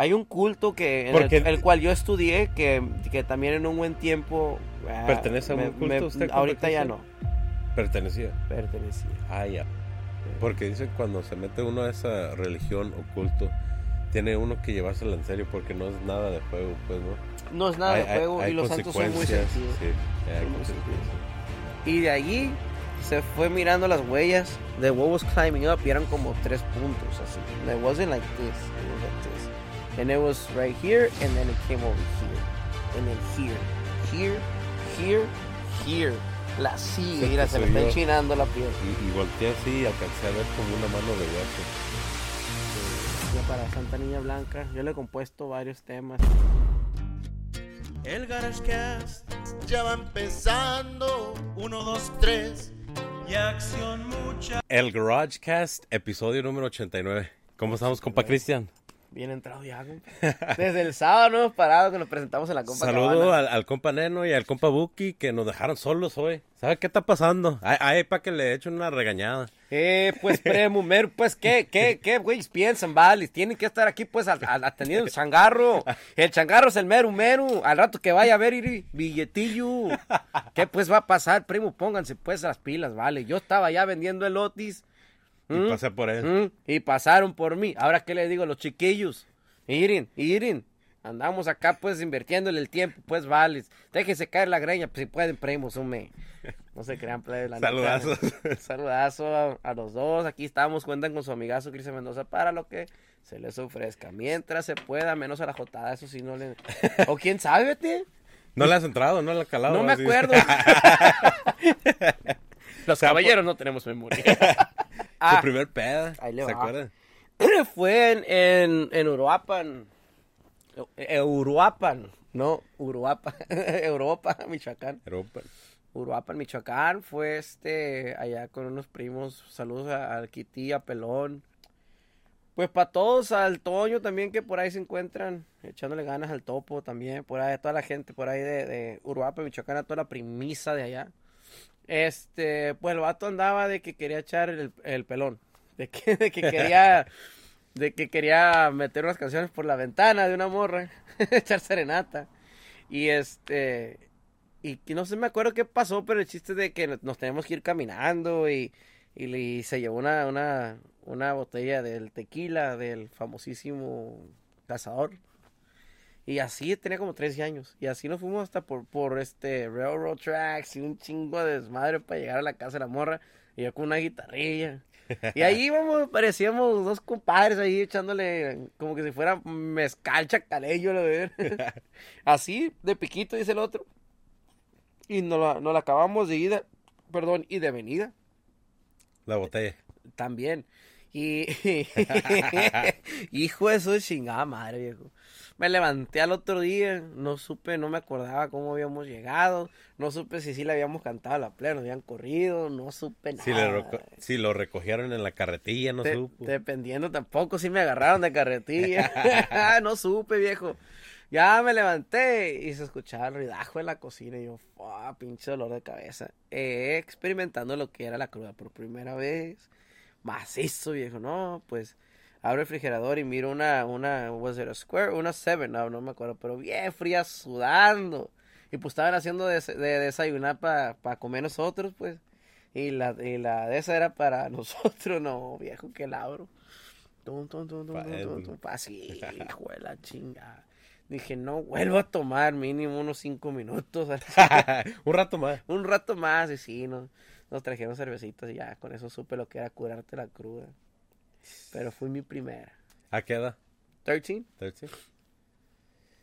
Hay un culto que en Porque- el, el cual yo estudié que, que también en un buen tiempo ah, ¿Pertenece a un me- culto me- usted, ahorita ya no Pertenecía. pertenecía. Ah, ya. Porque dicen cuando se mete uno a esa religión o culto, tiene uno que llevársela en serio porque no es nada de juego, pues, ¿no? No es nada Hay- de juego hay y los santos son muy sentidos. Sí, muy. Y de allí se fue mirando las huellas de was climbing up y eran como tres puntos así. It wasn't like this, it was like this. And it was right here and then it came over here. And then here, here, here, here. La sigue, mira, se me está enchinando la piel. Y, y volteé así y alcancé a ver como una mano de hueso. Ya para Santa Niña Blanca, yo le he compuesto varios temas. El GarageCast ya va empezando. Uno, dos, tres. Y acción mucha. El GarageCast, episodio número 89. ¿Cómo estamos, compa Cristian? Bien entrado ya, compa. Desde el sábado no hemos parado que nos presentamos en la Compa Saludo al, al compa Neno y al compa Buki que nos dejaron solos hoy. ¿Sabe qué está pasando? Ay, ay para que le echen una regañada. Eh, pues, premumer, pues, ¿qué, qué, qué, güeyes piensan, vale? Tienen que estar aquí, pues, atendiendo el changarro. El changarro es el mero, mero. Al rato que vaya a ver, iri, billetillo. ¿Qué, pues, va a pasar, primo? Pónganse, pues, las pilas, vale. Yo estaba ya vendiendo el Otis. Y ¿Mm? pasé por él. ¿Mm? Y pasaron por mí. Ahora, ¿qué le digo a los chiquillos? Irin, Irin. Andamos acá, pues, invirtiéndole el tiempo, pues, vales. Déjense caer la greña, pues, si pueden, primos, hombre. No se crean, plebes, la neta. Saludazos. Saludazo a, a los dos. Aquí estamos, cuentan con su amigazo Cristian Mendoza para lo que se les ofrezca. Mientras se pueda, menos a la jotada, eso sí no le... O quién sabe, vete. No le has entrado, no le has calado. No me así. acuerdo. Los caballeros no tenemos memoria. Su Ah, primer peda. Ahí le ¿Se acuerdan? fue en, en, en Uruapan. Eh, Uruapan, no, Uruapan. Europa, Michoacán. Europa. Uruapan, Michoacán. Fue este allá con unos primos. Saludos a- al Kitty, a Pelón. Pues para todos, al Toño también que por ahí se encuentran, echándole ganas al Topo también, por ahí, a toda la gente por ahí de, de Uruapan, Michoacán, a toda la primisa de allá. Este, pues el vato andaba de que quería echar el, el pelón, de que, de que quería, de que quería meter unas canciones por la ventana de una morra, echar serenata. Y este, y no sé, me acuerdo qué pasó, pero el chiste de que nos tenemos que ir caminando y, y, y se llevó una, una, una botella del tequila del famosísimo cazador. Y así tenía como 13 años. Y así nos fuimos hasta por, por este railroad tracks y un chingo de desmadre para llegar a la casa de la morra. Y yo con una guitarrilla. Y ahí íbamos, parecíamos dos compadres ahí echándole como que si fuera mezcal chacaleyo, lo ver. Así, de piquito, dice el otro. Y nos la, nos la acabamos de ida, perdón, y de venida La botella. también. Y hijo de su chingada madre, viejo. Me levanté al otro día, no supe, no me acordaba cómo habíamos llegado, no supe si sí le habíamos cantado a la plena, nos habían corrido, no supe nada. Si, le si lo recogieron en la carretilla, no De- supo. dependiendo tampoco si me agarraron de carretilla. no supe, viejo. Ya me levanté y se escuchaba el ruidajo en la cocina y yo, "Fua, pinche dolor de cabeza. Eh, experimentando lo que era la cruda por primera vez. Macizo, viejo, no, pues abro el refrigerador y miro una, una, was it a square? Una seven, no, no me acuerdo, pero bien fría, sudando. Y pues estaban haciendo de, de desayunar para comer nosotros, pues. Y la, y la de esa era para nosotros, no, viejo, que labro. Tum, tum, tum, tum, Pa' tum, él. tum, tum, pa' sí, hijo de la chinga. Dije, no vuelvo a tomar mínimo unos cinco minutos. Un rato más. Un rato más, y sí, nos, nos trajeron cervecitas y ya, con eso supe lo que era curarte la cruda. Pero fue mi primera. ¿A qué edad? 13? 13.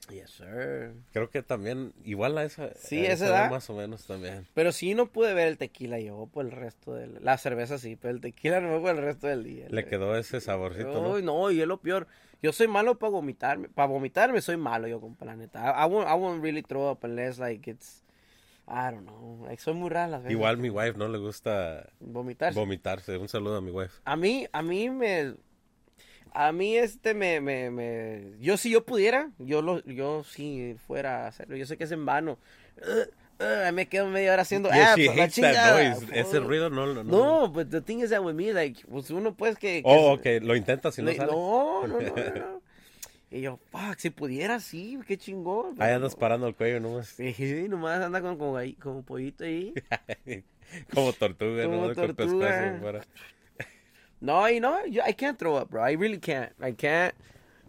Yes, sir. Creo que también, igual a esa, Sí, a esa esa edad. más o menos también. Pero sí no pude ver el tequila yo por el resto del... La cerveza sí, pero el tequila no por el resto del día. Le quedó ese saborcito, ¿no? No, y es lo peor. Yo soy malo para vomitarme. Para vomitarme soy malo yo, compa, la neta. I, I won't, I won't really throw up unless, like, it's... I don't know. Soy muy rara las veces. Igual mi wife no le gusta Vomitarse. vomitarse. Un saludo a mi wife. A mí, a mí me... A mí este me, me, me... Yo si yo pudiera, yo lo, yo si fuera a hacerlo. Yo sé que es en vano. Uh, uh, me quedo media hora haciendo... Yeah, ah, she hates that noise. Ese ruido no lo... No, but the thing is that with me, like, pues uno pues que... que Oh, ok. Lo intenta si no Le- sale. No, no, no, no, no. Y yo, fuck, si pudiera, sí, qué chingón. Ahí andas parando el cuello nomás. Sí, nomás anda como, como, ahí, como pollito ahí. Como tortuga, Como ¿no? Con tortuga. fuera. No, y no, yo, I can't throw up, bro. I really can't. I can't.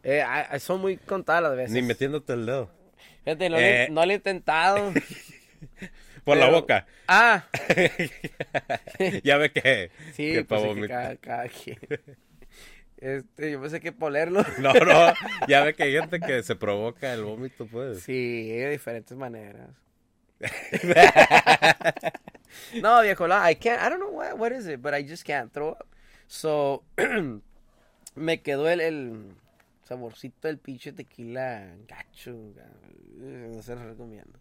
Eh, I- I- son muy contadas las veces. Ni metiéndote el dedo. Fíjate, no, Eh. le, no le he intentado. Por la boca. Ah, ya ve que. sí, que pues pa' es que vomitar. cada, cada quien. Este, yo pensé que polerlo. No, no. Ya ve que hay gente que se provoca el vómito, pues. Sí, de diferentes maneras. no, viejo, la, I can't, I don't know what, what is it, but I just can't throw up. So, me quedó el, el saborcito del pinche tequila gacho. ga- No se lo recomiendo.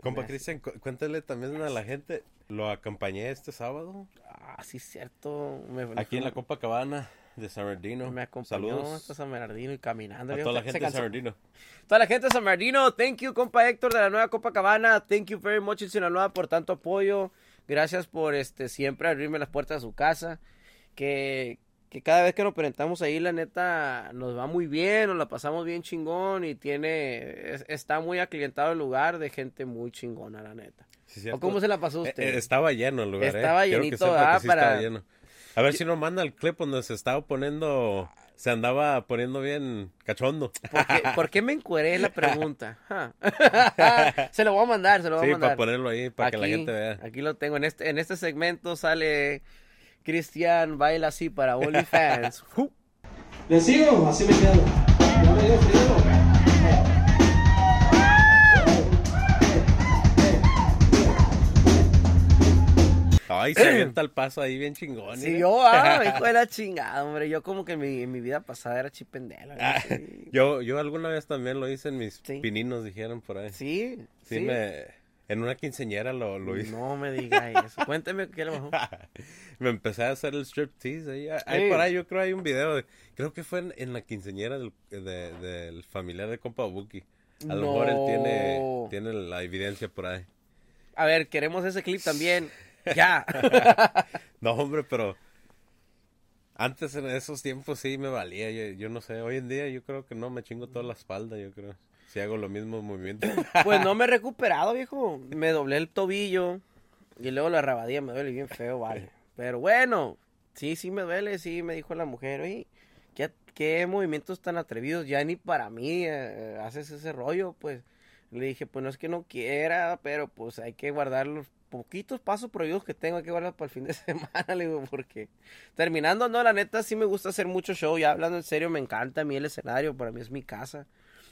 Compa Cristian, cu- cuéntale también a la gente. Lo acompañé este sábado. Ah, sí, cierto. Me, Aquí en la Copacabana de San Bernardino. Me acompañó hasta Saludos San Bernardino y caminando. a toda la gente de. San Bernardino. Toda la gente de San Bernardino, thank you, compa Héctor de la nueva Copacabana. Thank you very much, en Sinaloa, por tanto apoyo. Gracias por este siempre abrirme las puertas de su casa. Que, que cada vez que nos presentamos ahí, la neta, nos va muy bien, nos la pasamos bien chingón y tiene, es- está muy aclientado el lugar de gente muy chingona, la neta. Sí, ¿O cierto. cómo se la pasó Eh, usted? eh, estaba lleno el lugar, Estaba eh. Que llenito, que sí Para- estaba lleno. A ver si nos manda el clip donde se estaba poniendo, se andaba poniendo bien cachondo. ¿Por qué, por qué me encueré? La pregunta. Se lo voy a mandar, se lo voy Sí, a mandar. para ponerlo ahí, para que la gente vea. Aquí lo tengo. En este, en este segmento sale Cristian baila así para OnlyFans. ¿Le sigo así me quedo? Ya me dio frío. Ay, se avienta el paso ahí bien chingón. Sí, ¿eh? yo, ah, hijo de la chingada, hombre. Yo como que en mi, en mi vida pasada era chipendela. Ah, Sí, Yo, yo alguna vez también lo hice en mis Sí. pininos, dijeron por ahí. Sí, sí. sí. me... En una quinceñera lo, lo hice. No me diga eso. Cuénteme qué le bajó. me empecé a hacer el striptease ahí. Ahí Sí. por ahí yo creo hay un video. de- creo que fue en, en la quinceñera del, de- del familiar de compa Buki. A lo mejor él tiene, No. tiene la evidencia por ahí. A ver, queremos ese clip también. Ya. No, hombre, pero antes en esos tiempos sí me valía. Yo, yo no sé, hoy en día yo creo que no me chingo toda la espalda, yo creo. Si hago lo mismo movimiento. Pues no me he recuperado, viejo. Me doblé el tobillo y luego la rabadilla me duele bien feo, vale. Pero bueno, sí, sí me duele, sí, me dijo la mujer, oye, ¿qué, qué movimientos tan atrevidos? Ya ni para mí eh, haces ese rollo, pues. Le dije, pues no es que no quiera, pero pues hay que guardar los poquitos pasos prohibidos que tengo, que guardar para el fin de semana, le digo, porque terminando, no, la neta sí me gusta hacer mucho show, ya hablando en serio, me encanta a mí el escenario, para mí es mi casa.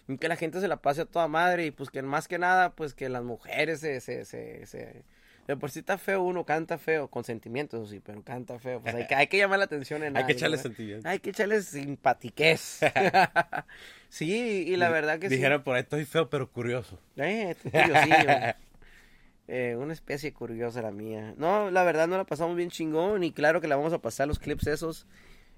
Y que la gente se la pase a toda madre y pues que más que nada, pues que las mujeres se, se, se, se- de por sí está feo uno, canta feo, con sentimientos, sí, pero canta feo, pues hay que, hay que llamar la atención en Hay que echarle ¿verdad? sentimiento. Hay que echarle simpatiquez. sí, y la verdad que Dijera por ahí, estoy feo pero curioso. sí. Eh, curiosillo. Eh, una especie curiosa la mía. No, la verdad no la pasamos bien chingón y claro que la vamos a pasar los clips esos.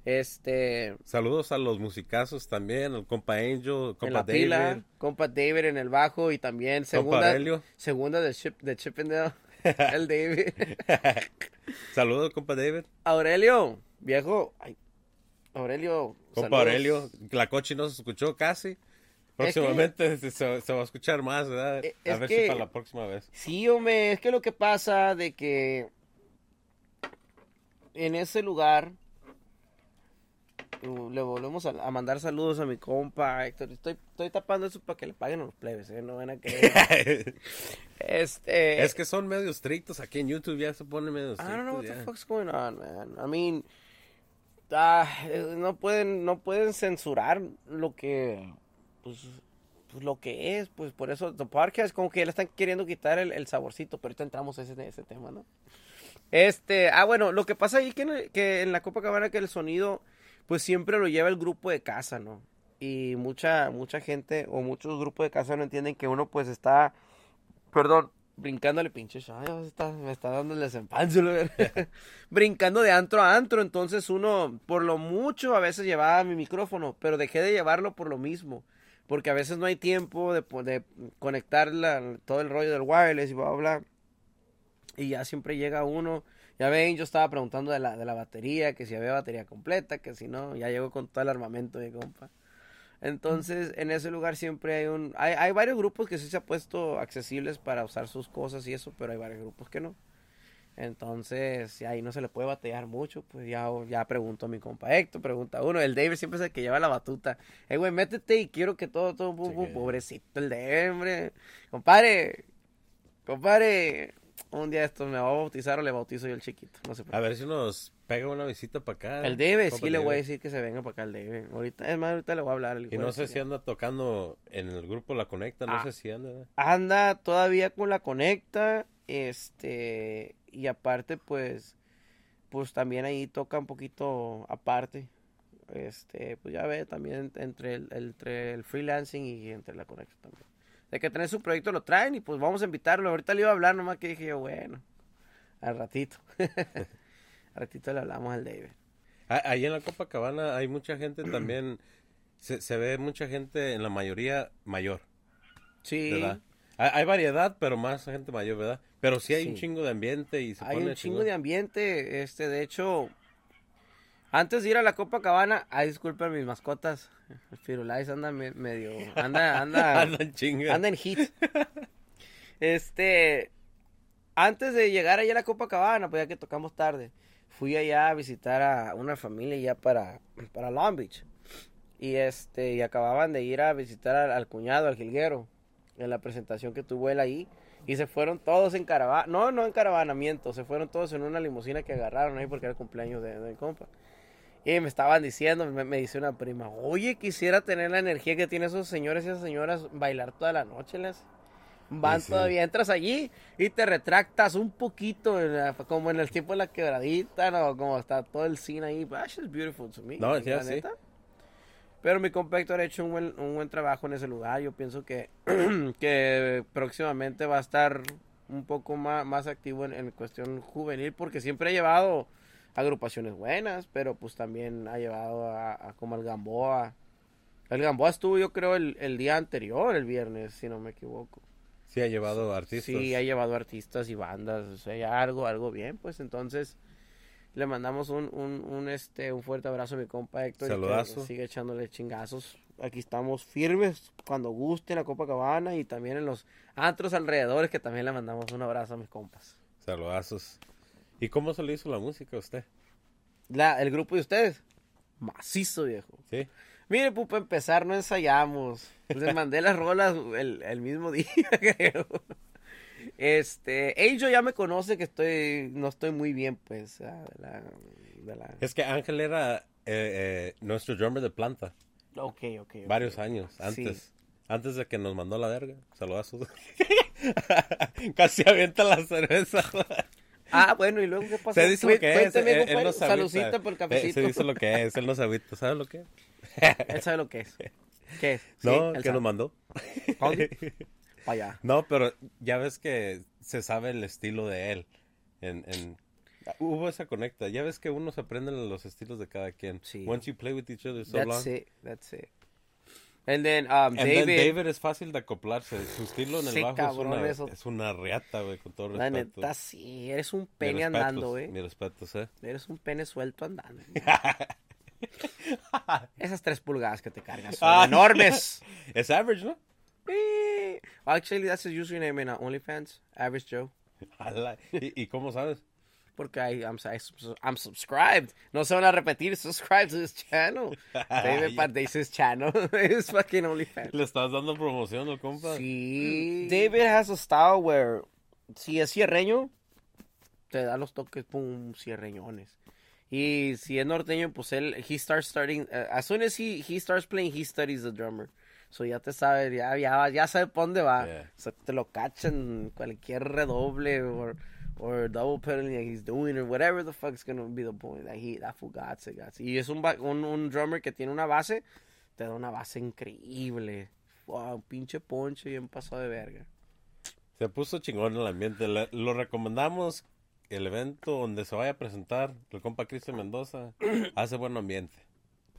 Este, Saludos a los musicazos también, al compa Angel, en compa la David, pila, compa David en el bajo y también segunda, Aurelio. segunda de, Chip, de Chippendale, el David. Saludos, compa David. Aurelio, viejo, ay, Aurelio, Compa saludos. Aurelio, la coche no se escuchó casi. Próximamente se, se- se va a escuchar más, ¿verdad? Eh, a ver que- si para la próxima vez. Sí, hombre, es que lo que pasa de que en ese lugar uh, le volvemos a, a mandar saludos a mi compa Héctor. Estoy, estoy tapando eso para que le paguen a los plebes, ¿eh? No van a querer. este. es que son medio estrictos aquí en YouTube, ya se pone medio I estrictos. don't know what the ya. fuck's going on, man. I mean, ah, no pueden, no pueden censurar lo que, pues, pues, lo que es, pues por eso the podcast como que le están queriendo quitar el, el saborcito, pero ahorita entramos a ese, ese tema, ¿no? Este, ah, bueno, lo que pasa ahí que en, que en la Copacabana que el sonido, pues siempre lo lleva el grupo de casa, ¿no? Y mucha, mucha gente o muchos grupos de casa no entienden que uno pues está, perdón, brincándole pinches, ay, me está, me está dando el desempanzo, brincando de antro a antro, entonces uno, por lo mucho, a veces llevaba mi micrófono, pero dejé de llevarlo por lo mismo, porque a veces no hay tiempo de, de conectar todo el rollo del wireless y bla, bla, bla. Y ya siempre llega uno. Ya ven, yo estaba preguntando de la, de la batería, que si había batería completa, que si no, ya llegó con todo el armamento de compa. Entonces, en ese lugar siempre hay un... Hay, hay varios grupos que sí se han puesto accesibles para usar sus cosas y eso, pero hay varios grupos que no. Entonces, si ahí no se le puede batallar mucho, pues ya, ya pregunto a mi compa Héctor, pregunta uno. El David siempre es el que lleva la batuta. Eh, güey, métete y quiero que todo, todo, pobrecito el David, hombre. Compadre, compadre, un día esto me va a bautizar o le bautizo yo el chiquito, no se A ver si nos pega una visita para acá. El David, compa sí le voy a decir que se venga para acá el David. Ahorita, es más, ahorita le voy a hablar. hijo Y no sé si anda tocando en el grupo La Conecta, no Ah. sé si anda. anda todavía con la conecta, este, y aparte pues, pues también ahí toca un poquito aparte, este, pues ya ve también entre el, entre el freelancing y entre la conecta también. De que tener su proyecto lo traen y pues vamos a invitarlo. Ahorita le iba a hablar, nomás que dije yo, bueno, al ratito. al ratito le hablamos al David. Ah, Ahí en la Copacabana hay mucha gente también. Se, se ve mucha gente, en la mayoría, mayor, Sí, ¿verdad? Hay variedad, pero más gente mayor, ¿verdad? Pero sí hay un chingo de ambiente y se hay pone un chingo chingón. de ambiente, este, de hecho, antes de ir a la Copacabana, ay, disculpen mis mascotas, el Firulais anda me- medio, anda, anda, anda en hit. Este, antes de llegar allá a la Copacabana, pues ya que tocamos tarde, fui allá a visitar a una familia ya para, para Long Beach. Y este, y acababan de ir a visitar al, al cuñado, al jilguero, en la presentación que tuvo él ahí. Y se fueron todos en caravana, no, no en caravanamiento, se fueron todos en una limusina que agarraron ahí porque era el cumpleaños de, de mi compa. Y me estaban diciendo, me, me dice una prima, oye, quisiera tener la energía que tienen esos señores y esas señoras, bailar toda la noche, les van Sí, sí. todavía, entras allí y te retractas un poquito, en la- como en el tiempo de la quebradita, no, como está todo el cine ahí, but that's just beautiful to me. No, la sí. neta. Pero mi compa Héctor ha hecho un buen, un buen trabajo en ese lugar. Yo pienso que, que próximamente va a estar un poco más, más activo en, en cuestión juvenil porque siempre ha llevado agrupaciones buenas, pero pues también ha llevado a, a como el Gamboa. El Gamboa estuvo yo creo el, el día anterior, el viernes, si no me equivoco. Sí ha llevado artistas. Sí, ha llevado artistas y bandas, o sea, algo, algo bien, pues entonces le mandamos un, un, un, este, un fuerte abrazo a mi compa Héctor. y que Saludazo. sigue echándole chingazos. Aquí estamos firmes cuando guste en la Copacabana y también en los antros alrededores que también le mandamos un abrazo a mis compas. Saludazos. ¿Y cómo se le hizo la música a usted? La, el grupo de ustedes, macizo viejo. ¿Sí? Mire, pues para empezar no ensayamos. Les mandé las rolas el, el mismo día, creo. Este, Angel ya me conoce que estoy, no estoy muy bien, pues, ah, de la, de la... Es que Ángel era eh, eh, nuestro drummer de planta. Ok, ok. Varios años Sí. antes. Antes de que nos mandó la verga. Saludazos. Casi avienta la cerveza. Ah, bueno, ¿y luego qué pasó? Se dice lo que es. Él, él no. Salucita por el Eh, cafecito. Se dice lo que es. Él no. ¿Sabe lo que es? Él sabe lo que es. ¿Qué es? Sí, No, él que sabe. nos mandó. No, pero ya ves que se sabe el estilo de él. En, en... Hubo esa conecta. Ya ves que uno se aprende los estilos de cada quien. Sí. Once you play with each other so That's long. it, that's it. And then, um, And David, then David es fácil de acoplarse. Su estilo en el Sí, bajo cabrón, es, una, eso. es una reata, güey, con todo la respeto. neta, sí, eres un pene respetos, andando, güey. Mis respetos, eh. Eres un pene suelto andando. Esas tres pulgadas que te cargas son Ah. enormes. Es average, ¿no? Actually, that's his username in uh, OnlyFans, Average Joe. ¿Y, y cómo sabes? Porque I, I'm, I I'm subscribed. No se van a repetir. Subscribe to this channel. David Pardese's channel. It's fucking OnlyFans. Le estás dando promoción al compa. Sí. David has a style where si es cierreño, te da los toques, pum, cierreñones. Y si es norteño, pues él, he starts starting, uh, as soon as he, he starts playing, he studies the drummer. So ya te sabe, ya, ya, ya sabe por dónde va. Yeah. So te lo cachan cualquier redoble or, or double pedaling that he's doing or whatever the fuck's gonna be the point. That he, that fool got it, got it. Y es un, un, un drummer que tiene una base, te da una base increíble. Wow, pinche poncho bien pasado de verga. Se puso chingón el ambiente. Le- lo recomendamos. El evento donde se vaya a presentar el compa Cristian Mendoza hace buen ambiente.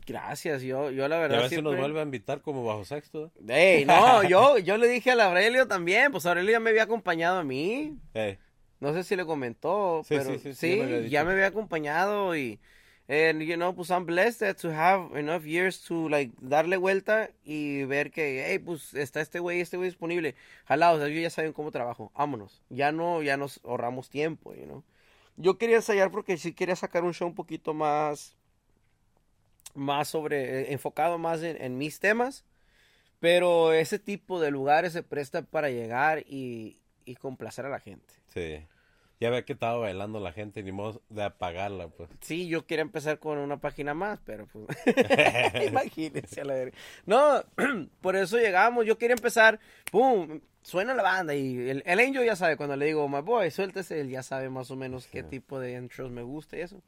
Gracias, yo, yo la Y a verdad ver si siempre... nos vuelve a invitar como bajo sexto. Ey, no, yo, yo le dije al Aurelio también, pues Aurelio ya me había acompañado a mí. Hey, No sé si le comentó, Sí, pero sí, sí, ya me había dicho. ya me había acompañado y And, you know, pues I'm blessed to have enough years to, like, darle vuelta y ver que, hey, pues está este güey, este güey disponible. Jalados, ellos ya saben cómo trabajo. Vámonos. Ya no, ya nos ahorramos tiempo, you know. Yo quería ensayar porque sí quería sacar un show un poquito más, más sobre, eh, enfocado más en, en mis temas. Pero ese tipo de lugares se presta para llegar y, y complacer a la gente. Sí. Ya ve que estaba bailando la gente, ni modo de apagarla, pues. Sí, yo quería empezar con una página más, pero pues. Imagínense a la verga. No, por eso llegamos. Yo quería empezar. ¡Pum! Suena la banda y el, el Angel ya sabe. Cuando le digo, my boy, suéltese, él ya sabe más o menos qué tipo de intros me gusta y eso.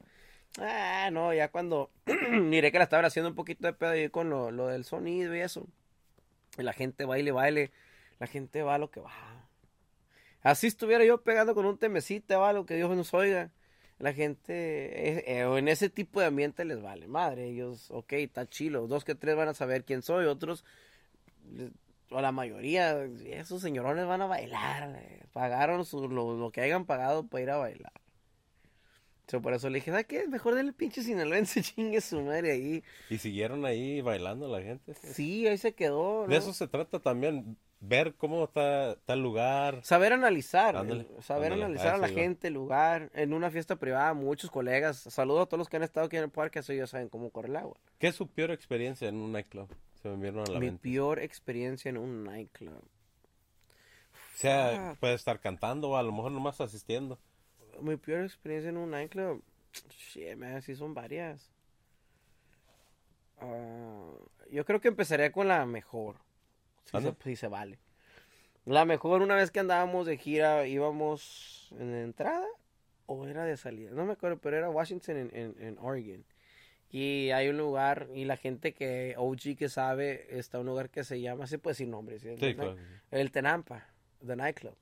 Ah, no, ya cuando miré que la estaban haciendo un poquito de pedo ahí con lo, lo del sonido y eso. Y la gente baile, baile. La gente va lo que va. Así estuviera yo pegando con un temecita, va, lo que Dios nos oiga. La gente, eh, eh, en ese tipo de ambiente les vale madre. Ellos, ok, está chilo. Dos que tres van a saber quién soy, otros, les- o la mayoría, esos señorones van a bailar. eh, Pagaron su- lo, lo que hayan pagado para ir a bailar. So, por eso le dije, ¿sabes qué? Mejor denle pinche sinaloense, chingue su madre ahí. Y siguieron ahí bailando la gente. Sí, ahí se quedó. De eso se trata también, ver cómo está, está el lugar. Saber analizar, Ándale, saber ándale, analizar a la gente, el lugar, en una fiesta privada, muchos colegas. Saludos a todos los que han estado aquí en el parque, eso ya saben cómo corre el agua. ¿Qué es su peor experiencia en un nightclub? Se me vieron a la Mi mente. peor experiencia en un nightclub. O sea, puede estar cantando o a lo mejor nomás asistiendo. Mi peor experiencia en un nightclub, shit, man, sí son varias. Ah, yo creo que empezaría con la mejor, si se, Anda. si se vale. La mejor, una vez que andábamos de gira, íbamos en la entrada o era de salida, no me acuerdo, pero era Washington en, en, en Oregon. Y hay un lugar, y la gente que, OG que sabe, está un lugar que se llama, se puede decir nombre, ¿sí? Sí, claro. el Tenampa, The Nightclub.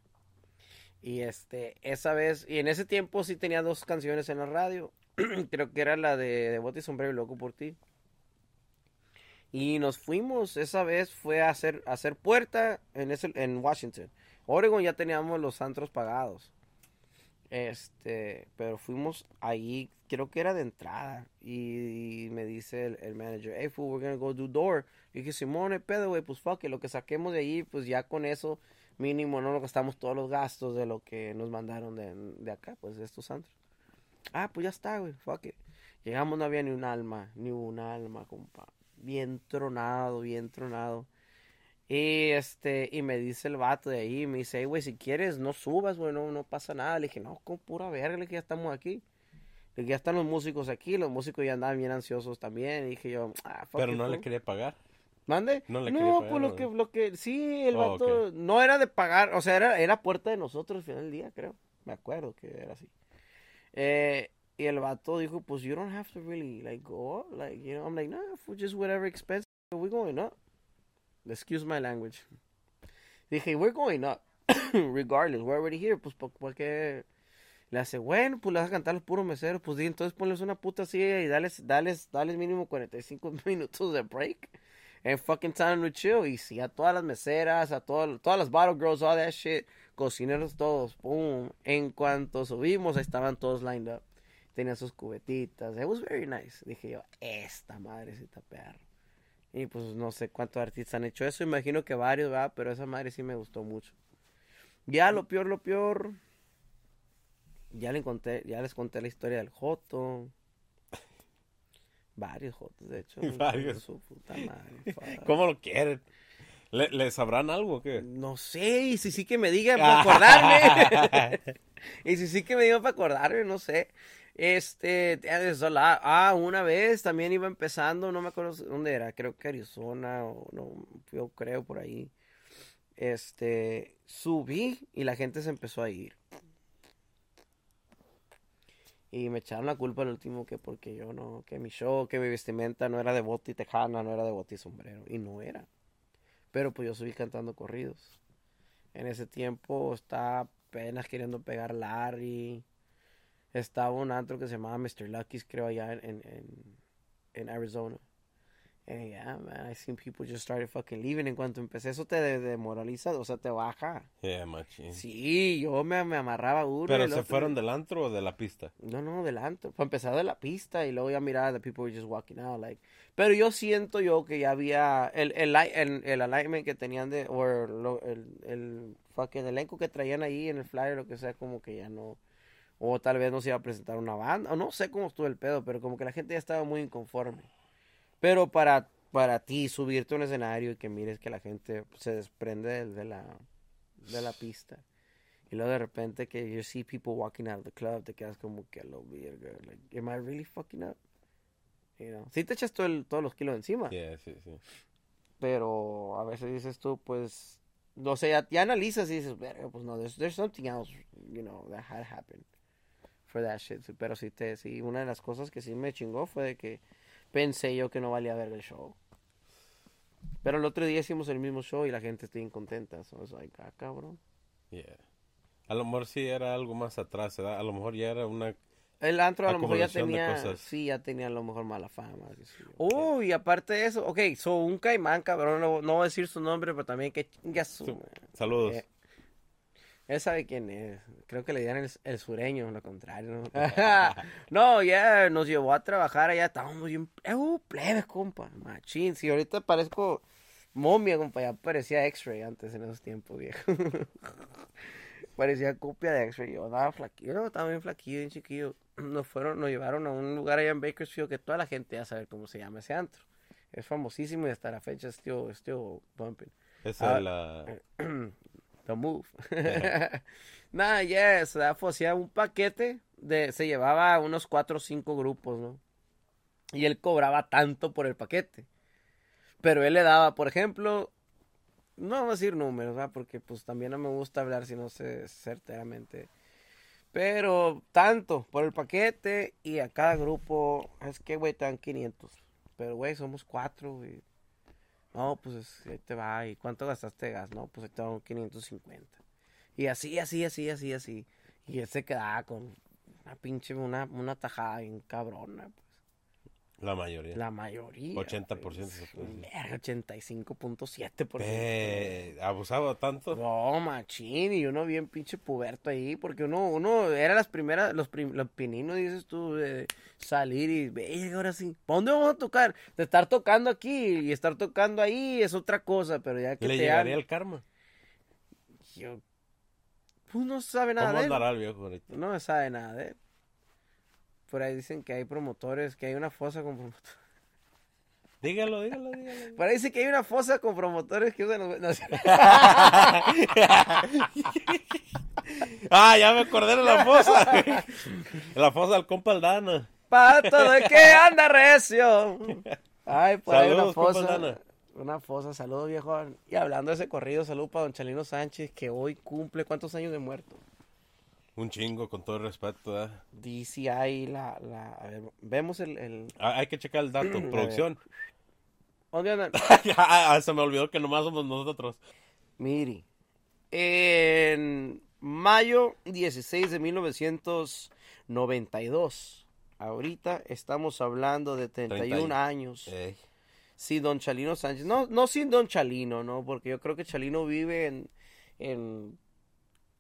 Y este, esa vez, y en ese tiempo sí tenía dos canciones en la radio. Creo que era la de, de Bote y Sombrero y Loco por ti. Y nos fuimos, esa vez fue a hacer, a hacer puerta en, ese, en Washington. Oregon ya teníamos los antros pagados. Este, pero fuimos ahí, creo que era de entrada. Y, me dice el, el manager, hey, fool, we're gonna go do door. Y dije, hay pedo, güey, pues fuck it, lo que saquemos de ahí, pues ya con eso, mínimo, no nos gastamos todos los gastos de lo que nos mandaron de, de acá, pues de estos antros. Ah, pues ya está, güey, fuck it. Llegamos, no había ni un alma, ni un alma, compa. Bien tronado, bien tronado. Y este, y me dice el vato de ahí, me dice, "Ey, güey, si quieres, no subas, güey, no, no pasa nada. Le dije, no, con pura verga, le dije, ya estamos aquí. Le dije, ya están los músicos aquí, los músicos ya andaban bien ansiosos también. Y dije yo, ah, fuck Pero it, no le fool". quería pagar. ¿Mande? No No, le pagar, pues lo ¿o que, no? lo que, sí, el Oh, vato, no era de pagar, o sea, era, era puerta de nosotros al final del día, creo. Me acuerdo que era así. Eh, y el vato dijo, pues you don't have to really, like, go up, like, you know, I'm like, no, for just whatever expense, we're going up. Excuse my language. Dije, we're going up, regardless, we're already here, pues, ¿por, por qué? Le hace, bueno, pues le vas a cantar los puros meseros, pues di, entonces ponles una puta silla y dales, dales, dales mínimo 45 minutos de break. And fucking time to chill. Y sí, a todas las meseras, a todo- todas las bottle girls, all that shit, cocineros todos, pum. En cuanto subimos, estaban todos lined up. Tenían sus cubetitas. It was very nice. Dije yo, esta madre se perro. Y pues no sé cuántos artistas han hecho eso. Imagino que varios, ¿verdad? Pero esa madre sí me gustó mucho. Ya lo peor, lo peor. Ya, le conté, ya les conté la historia del Joto. Varios Jotos, de hecho. Varios. Su puta madre. ¿Cómo lo quieren? ¿Le, le sabrán algo o qué? No sé, y si sí que me digan para acordarme. y si sí que me digan para acordarme, no sé. Este, ah, una vez también iba empezando, no me acuerdo dónde era, creo que Arizona, o no, yo creo por ahí. Este, subí y la gente se empezó a ir. Y me echaron la culpa al último que porque yo no, que mi show, que mi vestimenta no era de boti y tejana, no era de boti y sombrero. Y no era. Pero pues yo subí cantando corridos. En ese tiempo estaba apenas queriendo pegar Larry. Estaba un antro que se llamaba Mr. Lucky's, creo, allá en, en- en Arizona. And yeah, man, I seen people just started fucking leaving. En cuanto empecé, eso te de- demoraliza, o sea, te baja. Yeah, machín. Sí, yo me, me amarraba uno. Pero se otro- fueron del antro o de la pista. No, no, delante. Para empezar de la pista y luego ya miraba the people were just walking out. Like. Pero yo siento yo que ya había el, el, el, el alignment que tenían de, o el, el fucking elenco que traían ahí en el flyer, lo que sea, como que ya no. O tal vez no se iba a presentar una banda. O no sé cómo estuvo el pedo, pero como que la gente ya estaba muy inconforme. Pero para, para ti subirte a un escenario y que mires que la gente se desprende de, de la, de la pista. Y luego de repente que you see people walking out of the club, te quedas como que a lo verga. Like, am I really fucking up? You know? Sí te echas todo el- todos los kilos encima, Yeah, sí, sí. pero a veces dices tú, pues, no sé, ya, ya analizas y dices, verga, pues no, there's, there's something else, you know, that had happened for that shit. Pero sí, te, sí, una de las cosas que sí me chingó fue de que pensé yo que no valía ver el show. Pero el otro día hicimos el mismo show y la gente está bien contenta. So it's like, ah, cabrón. Yeah. A lo mejor sí era algo más atrás, ¿verdad? A lo mejor ya era una... El antro a lo mejor ya tenía, sí, ya tenía a lo mejor mala fama. yo. Oh, y aparte de eso, ok, so un caimán, cabrón, no, no voy a decir su nombre, pero también que chinga su... Su- Saludos. Eh, Él sabe quién es. Creo que le dieron el, el sureño, lo contrario. No, no ya nos llevó a trabajar allá. Estábamos bien. Uh, plebes, compa. Machín. Si ahorita parezco momia, compa. Ya parecía X-Ray antes en esos tiempos, viejo. parecía copia de X-Ray. Yo estaba flaquillo, estaba bien flaquillo, bien chiquillo. Nos fueron, nos llevaron a un lugar allá en Bakersfield que toda la gente ya sabe cómo se llama ese antro. Es famosísimo y hasta la fecha es still, still bumping. Esa es la... The move. Nada, yes, hacía un paquete de, se llevaba unos cuatro o cinco grupos, ¿no? Y él cobraba tanto por el paquete. Pero él le daba, por ejemplo, no vamos a decir números, ¿verdad? Porque pues también no me gusta hablar si no sé certeramente. Pero tanto por el paquete y a cada grupo, es que, güey, te dan 500. Pero, güey, somos cuatro, güey. No, pues ahí te va. ¿Y cuánto gastaste gas? No, pues ahí te va 550. Y así, así, así, así, así. Y él se quedaba con una pinche, una, una tajada bien cabrona. La mayoría. La mayoría. 80% pues. se puede decir. Verga, 85.7%. Eh, abusaba tanto. No, machín, y uno bien pinche puberto ahí, porque uno, uno era las primeras, los, prim- los pininos, dices tú, de salir y, ve, ahora sí, ¿para dónde vamos a tocar? De estar tocando aquí y estar tocando ahí es otra cosa, pero ya que Le te llegaría hagan- el karma. yo, pues no sabe nada ¿Cómo de él. el viejo ahorita? No sabe nada de él. Por ahí dicen que hay promotores, que hay una fosa con promotores. Dígalo, dígalo, dígalo. Por ahí dice que hay una fosa con promotores que usan los... no, ah, ya me acordé de la fosa. la fosa del compa Aldana. Pato de que anda recio. Ay, por ahí una compa fosa. Aldana. Una fosa, saludos viejo. Y hablando de ese corrido, saludos para don Chalino Sánchez, que hoy cumple, ¿cuántos años de muerto? Un chingo, con todo respeto. ¿eh? DCI, la, la, a ver, vemos el, el, Ah, Hay que checar el dato. Producción. ¿dónde andan? Ah, Se me olvidó que nomás somos nosotros. Miri, en mayo 16 de 1992, ahorita estamos hablando de 31 30 años. Ey. Sí, don Chalino Sánchez. No, no sin don Chalino, ¿no? Porque yo creo que Chalino vive en, en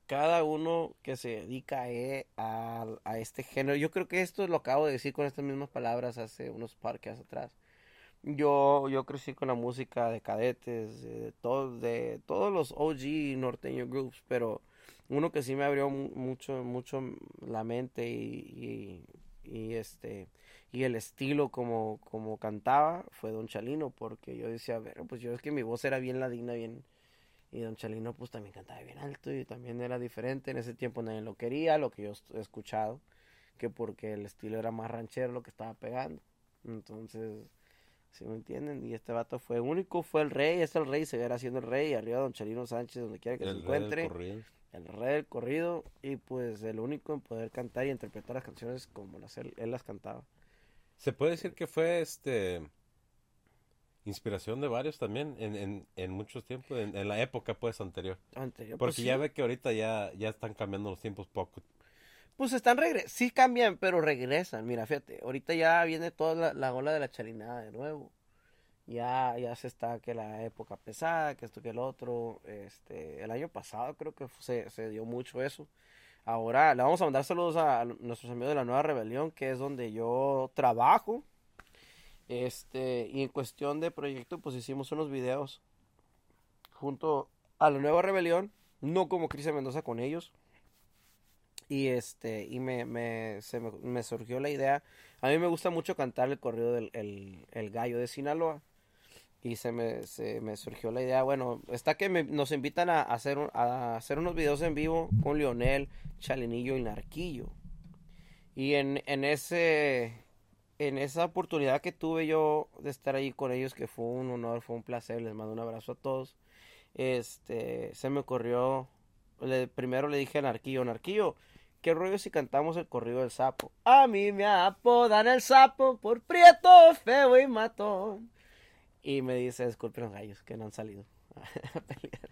cada uno que se dedica eh, a, a este género. Yo creo que esto lo acabo de decir con estas mismas palabras hace unos podcasts atrás. Yo, yo crecí con la música de cadetes, de, de todos los OG norteño groups, pero uno que sí me abrió mu- mucho, mucho la mente y, y, y este y el estilo como, como cantaba fue Don Chalino, porque yo decía, a ver, pues yo es que mi voz era bien ladina, bien, y Don Chalino pues también cantaba bien alto y también era diferente, en ese tiempo nadie lo quería, lo que yo he escuchado, que porque el estilo era más ranchero lo que estaba pegando, entonces, si me entienden? Y este vato fue único, fue el rey, es el rey, seguirá siendo el rey, arriba Don Chalino Sánchez, donde quiera que se El rey encuentre corrido. el rey del corrido y pues el único en poder cantar y interpretar las canciones como las él, él las cantaba. Se puede decir que fue este inspiración de varios también en, en, en muchos tiempos, en, en la época pues anterior. Anterior, Porque pues, ya sí. ve que ahorita ya, ya están cambiando los tiempos poco. Pues están regre sí cambian, pero regresan. Mira, fíjate, ahorita ya viene toda la, la ola de la chalinada de nuevo. Ya, ya se está que la época pesada, que esto que el otro. Este, el año pasado creo que se, se dio mucho eso. Ahora le vamos a mandar saludos a nuestros amigos de la Nueva Rebelión, que es donde yo trabajo. Este, y en cuestión de proyecto, pues hicimos unos videos junto a la Nueva Rebelión, no como Cristian Mendoza con ellos. Y este, y me, se me, surgió la idea. A mí me gusta mucho cantar el corrido del el, gallo de Sinaloa. Y se me, se me surgió la idea, bueno, está que nos invitan a hacer, a hacer unos videos en vivo con Lionel, Chalinillo y Narquillo. Y en, en ese, en esa oportunidad que tuve yo de estar ahí con ellos, que fue un honor, fue un placer, les mando un abrazo a todos. Este, se me ocurrió, primero le dije a Narquillo, Narquillo, ¿qué rollo si cantamos el corrido del sapo? A mí me apodan el sapo por prieto, feo y matón. Y me dice, disculpen los gallos que no han salido a pelear.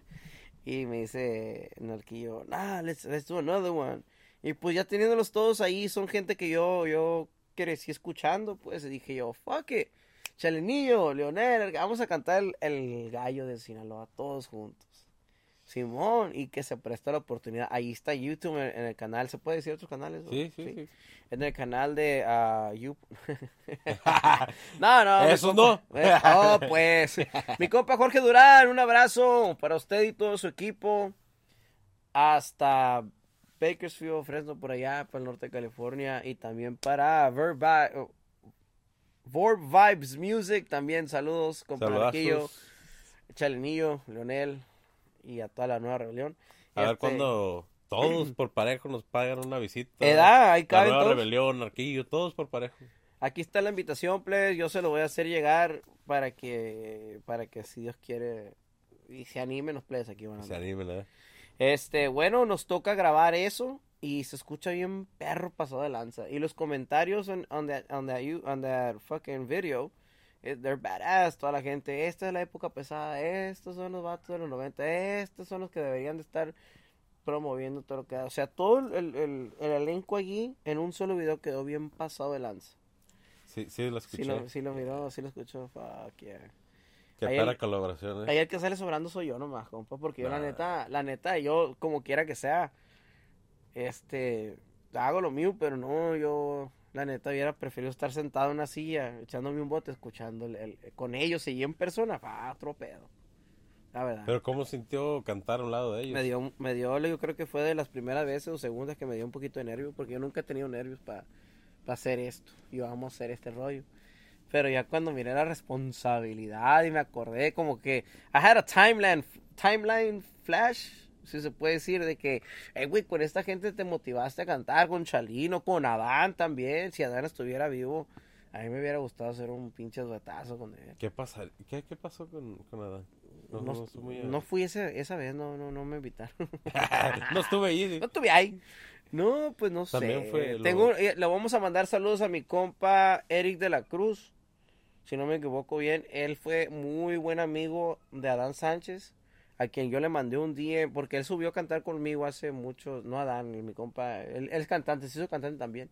Y me dice Narquillo, nah, let's, let's do another one. Y pues ya teniéndolos todos ahí, son gente que yo, yo crecí escuchando, pues y dije yo, fuck it. Chalenillo, Leonel, vamos a cantar el, el gallo de Sinaloa todos juntos. Simón, y que se presta la oportunidad. Ahí está YouTube en, en el canal. ¿Se puede decir otros canales? no? Sí, sí, sí. En el canal de You- no, no. Eso compa- Eh, oh, pues. mi compa Jorge Durán, un abrazo para usted y todo su equipo. Hasta Bakersfield, Fresno, por allá, para el norte de California. Y también para Verb, Vi- Verb Vibes Music. También saludos, compa Marquillo, Saludazos. Chalenillo, Leonel y a toda la nueva rebelión. A ver Este, cuando todos por parejo nos pagan una visita. Edad, ahí La caben nueva todos. rebelión, Arquillo, todos por parejo. Aquí está la invitación, please. Yo se lo voy a hacer llegar para que, para que si Dios quiere y se animen los please aquí van a Se animen, ¿eh? Este, bueno, nos toca grabar eso y se escucha bien perro pasado de lanza. Y los comentarios on, on that, on that, you- on that fucking video, eh, they're badass. Toda la gente, esta es la época pesada, estos son los vatos de los 90, estos son los que deberían de estar promoviendo todo lo que da. O sea, todo el, el, el elenco allí en un solo video quedó bien pasado de lanza. Sí, sí, lo Sí escuché. lo, sí lo miró, sí lo escuchó, fuck yeah. Qué Ahí perra el- colaboración, ¿eh? Ahí el que sale sobrando soy yo nomás, compa, porque yo la Nah. neta, la neta, yo como quiera que sea, este, hago lo mío, pero no, yo, la neta, hubiera preferido estar sentado en una silla, echándome un bote, escuchando el, el- con ellos y en persona, pa, otro pedo, la verdad. Pero ¿cómo sintió cantar a un lado de ellos? me dio, me dio, yo creo que fue de las primeras veces o segundas que me dio un poquito de nervio, porque yo nunca he tenido nervios para hacer esto, y vamos a hacer este rollo. Pero ya cuando miré la responsabilidad y me acordé como que I had a timeline, timeline flash, si se puede decir, de que, hey, güey, con esta gente te motivaste a cantar, con Chalino, con Adán también, si Adán estuviera vivo, a mí me hubiera gustado hacer un pinche duetazo con él. ¿Qué, pasa? ¿Qué, qué pasó con, con Adán? No, No, no, estuve muy- no fui ese, esa vez, no, no, no me invitaron. no estuve ahí. sí. No estuve ahí. No, pues no También sé. fue lo- Tengo, eh, le vamos a mandar saludos a mi compa Eric de la Cruz. Si no me equivoco bien, él fue muy buen amigo de Adán Sánchez, a quien yo le mandé un día, porque él subió a cantar conmigo hace mucho, no Adán, mi compa, él, él es cantante, se hizo cantante también.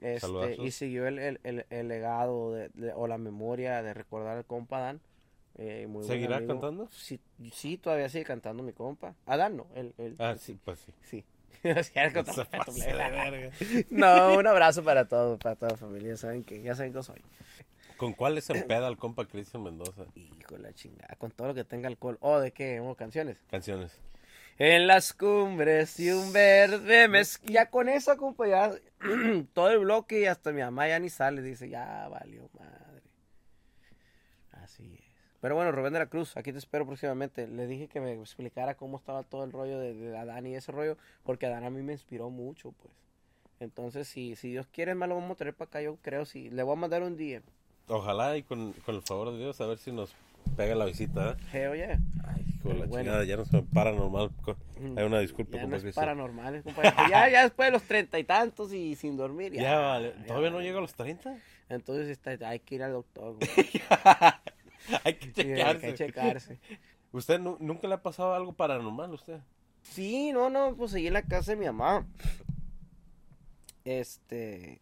Este, y siguió el, el, el- el legado de- de- o la memoria de recordar al compa Adán. eh, muy ¿Seguirá cantando? Sí, sí, todavía sigue cantando mi compa. Adán no, él, él- Ah, sí, pues sí. Sí. No, un abrazo para todos, para toda la familia. Saben que ya saben que soy. ¿Con cuál se empeda el compa Cristian Mendoza? Hijo de la chingada, con todo lo que tenga alcohol. Oh, ¿de qué? Oh, canciones. Canciones. En las cumbres y un verde. Ya con eso, compa, ya todo el bloque y hasta mi mamá ya ni sale. Dice, ya valió madre. Así es. Pero bueno, Rubén de la Cruz, aquí te espero próximamente. Le dije que me explicara cómo estaba todo el rollo de, de Adán y ese rollo, porque Adán a mí me inspiró mucho, pues. Entonces, si, si Dios quiere, me lo vamos a traer para acá, yo creo. Si, le voy a mandar un día. Ojalá y con, con el favor de Dios a ver si nos pega la visita. ¿eh? Oye. Ay, hijo de la Bueno. chingada, ya no se paranormal. co- Hay una disculpa, Ya compa no es Cristian. paranormales, compadre. Ya, ya después de los treinta y tantos y sin dormir. Ya, Ya, vale. ya ¿Todavía no llega a los 30? Entonces está, hay que ir al doctor. Hay que Sí, hay checarse. que checarse. ¿Usted nu- nunca le ha pasado algo paranormal a usted? Sí, no, no, pues seguí en la casa de mi mamá. Este,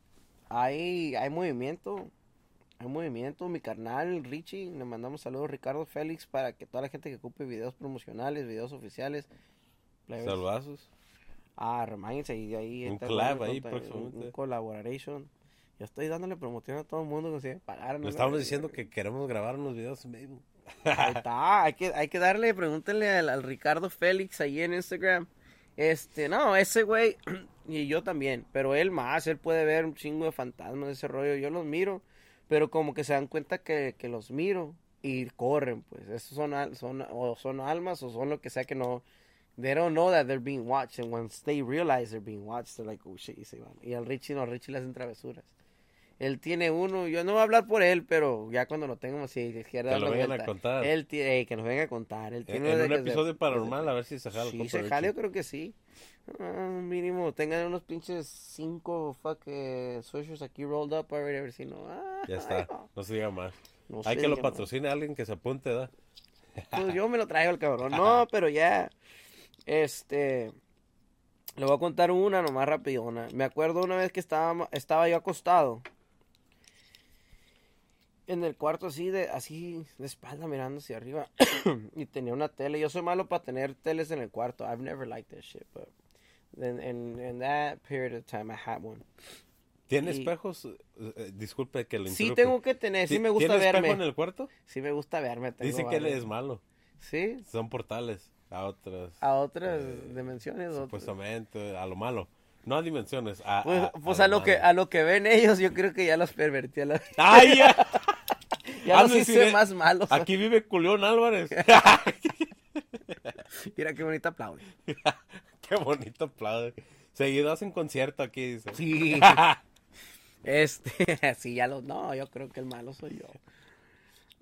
hay, hay movimiento hay movimiento. Mi carnal Richie, le mandamos saludos Ricardo Félix para que toda la gente que ocupe videos promocionales, videos oficiales. plebes, Salvazos. Ah, remánguense y de ahí Un collab ahí próximamente. Un, un collaboration. Yo estoy dándole promoción a todo el mundo que se pagaron. Le estamos diciendo que queremos grabar unos videos en Mabel. Ahí está, hay que, hay que darle, pregúntenle al, al Ricardo Félix ahí en Instagram. Este, no, ese güey, y yo también, pero él más, él puede ver un chingo de fantasmas de ese rollo. Yo los miro, pero como que se dan cuenta que, que los miro y corren, pues. Esos son, son, o son almas o son lo que sea que no. They don't know that they're being watched, and once they realize they're being watched, they're like, oh shit, y se van. Y al Richie no, Richie le hacen travesuras. Él tiene uno, yo no voy a hablar por él, pero ya cuando lo tengamos, si quiere Que lo vengan a contar. Él tiene, que nos venga a contar. Él En, tiene un episodio paranormal, a ver si se jala. Sí, se jala, yo creo que sí. Ah, mínimo, tengan unos pinches cinco fuck eh, swishers aquí rolled up already, a ver si no. Ah, Ya está, no se diga más. no Hay que lo patrocine alguien que se apunte, ¿da? Pues yo me lo traigo el cabrón. No, pero ya. Este. Le voy a contar una nomás rapidona. Me acuerdo una vez que estaba, estaba yo acostado. En el cuarto así de, así de espalda mirando hacia arriba. y tenía una tele. Yo soy malo para tener teles en el cuarto. I've never liked that shit, but in, in, in that period of time I had one. ¿Tiene Y- espejos? Eh, eh, disculpe que le Sí interrumpa. tengo que tener, sí ¿Ti- me gusta ¿Tiene espejo verme. en el cuarto? Sí me gusta verme. tengo Dice que él varios. es malo. Sí, Son portales a otras. a otras Eh, dimensiones. otras- Supuestamente, a lo malo. No a dimensiones, a, Pues, a, pues a, lo que a lo que ven ellos, yo creo que ya los pervertí a la... ¡Ay, ya! ya Ah, los hice más malos. Aquí vive Culión Álvarez. Mira qué bonita aplaude. Qué bonito aplaude. Seguido hacen concierto aquí, dice. Sí. este, sí, ya los no, yo creo que el malo soy yo.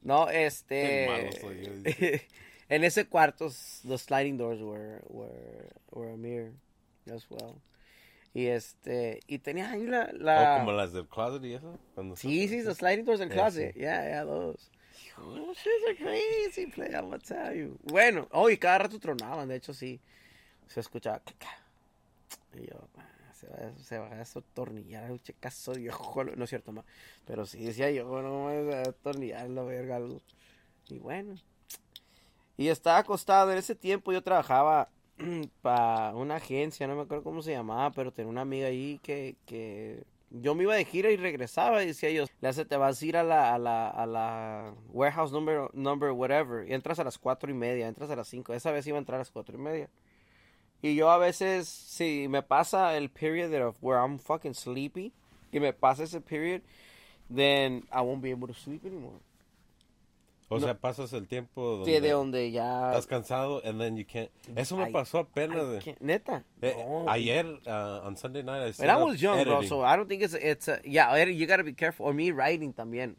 No, este El malo soy yo, dice. en ese cuarto s- the sliding doors were were were a mirror as well. Y este y tenía ahí la O la como las del closet y eso. cuando Sí, sí, the sliding doors in Yeah, closet. sí. Yeah, yeah, those. Oh, crazy, play, I'm gonna tell you. Bueno, oh, y cada rato tronaban, de hecho, sí. Se escuchaba. Y yo, ah, se va, se va a atornillar un checazo viejo. No es cierto, ma. Pero sí decía yo, no me va a atornillar la verga. Y bueno. Y estaba acostado. En ese tiempo yo trabajaba para una agencia, no me acuerdo cómo se llamaba, pero tenía una amiga ahí que, que yo me iba de gira y regresaba y decía yo, le hace, te vas a ir a la, a la, a la warehouse number, number whatever, y entras a las cuatro y media, entras a las cinco, esa vez iba a entrar a las cuatro y media. Y yo a veces, si me pasa el period of where I'm fucking sleepy, y me pasa ese period, then I won't be able to sleep anymore. O No. sea, pasas el tiempo donde De, de donde ya... estás cansado and then you can't. Eso me Ay, pasó apenas. I Neta. eh, No. ayer, uh, on Sunday night, I And I was young, bro, editing. so I don't think it's, it's a, yeah, edi- you gotta be careful. Or me writing también.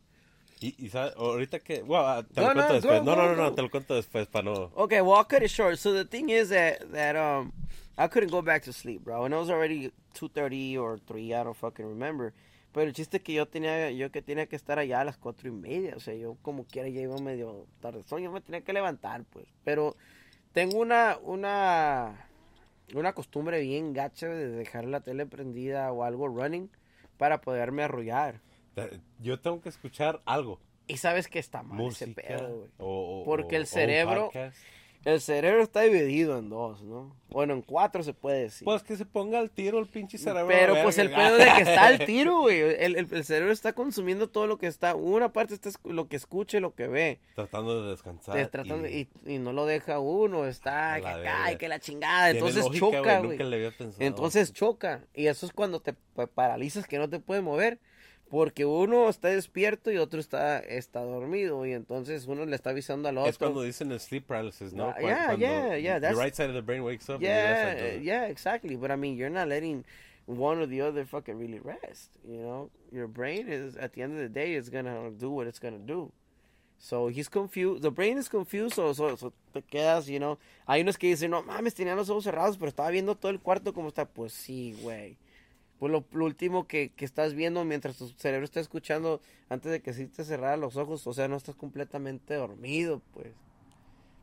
Y, y sabes, ahorita que, well, ah, te No, lo no, cuento después. no, no, no, no, te lo cuento después para no. Okay, well, I'll cut it short. So the thing is that that um, I couldn't go back to sleep, bro, and it was already two thirty or three. I don't fucking remember. Pero el chiste es que yo tenía, yo que tenía que estar allá a las cuatro y media, o sea, yo como quiera ya iba medio tarde, yo me tenía que levantar, pues. Pero tengo una, una, una costumbre bien gacha de dejar la tele prendida o algo running para poderme arrullar. Te- Yo tengo que escuchar algo. Y sabes que está mal música. ese pedo, güey. Porque el cerebro-. El cerebro está dividido en dos, ¿no? Bueno, en cuatro se puede decir. Pues que se ponga al tiro el pinche cerebro. Pero verga. pues el pedo de que está al tiro, güey. El, el- el cerebro está consumiendo todo lo que está. Una parte está lo que escuche, lo que ve. Tratando de descansar. Tratando- y y, y no lo deja uno. Está que acá y que la chingada. tiene Entonces lógica, choca, Nunca güey. le había pensado. Entonces choca. Y eso es cuando te pa- paralizas que no te puedes mover. Porque uno está despierto y otro está, está dormido. Y entonces uno le está avisando al otro. Es cuando dicen el sleep paralysis, ¿no? Cuan- yeah, cuando yeah, yeah, The right side of the brain wakes up. the Yeah, yeah, exactly. But I mean, you're not letting one or the other fucking really rest. You know, your brain is at the end of the day is gonna do what it's gonna do. So he's confused. The brain is confused. So, so, so te quedas, you know. Hay unos que dicen, no mames, tenía los ojos cerrados, pero estaba viendo todo el cuarto como está. Pues sí, güey. Pues lo, lo último que, que estás viendo mientras tu cerebro está escuchando antes de que sí te cerrara los ojos, o sea, no estás completamente dormido, pues.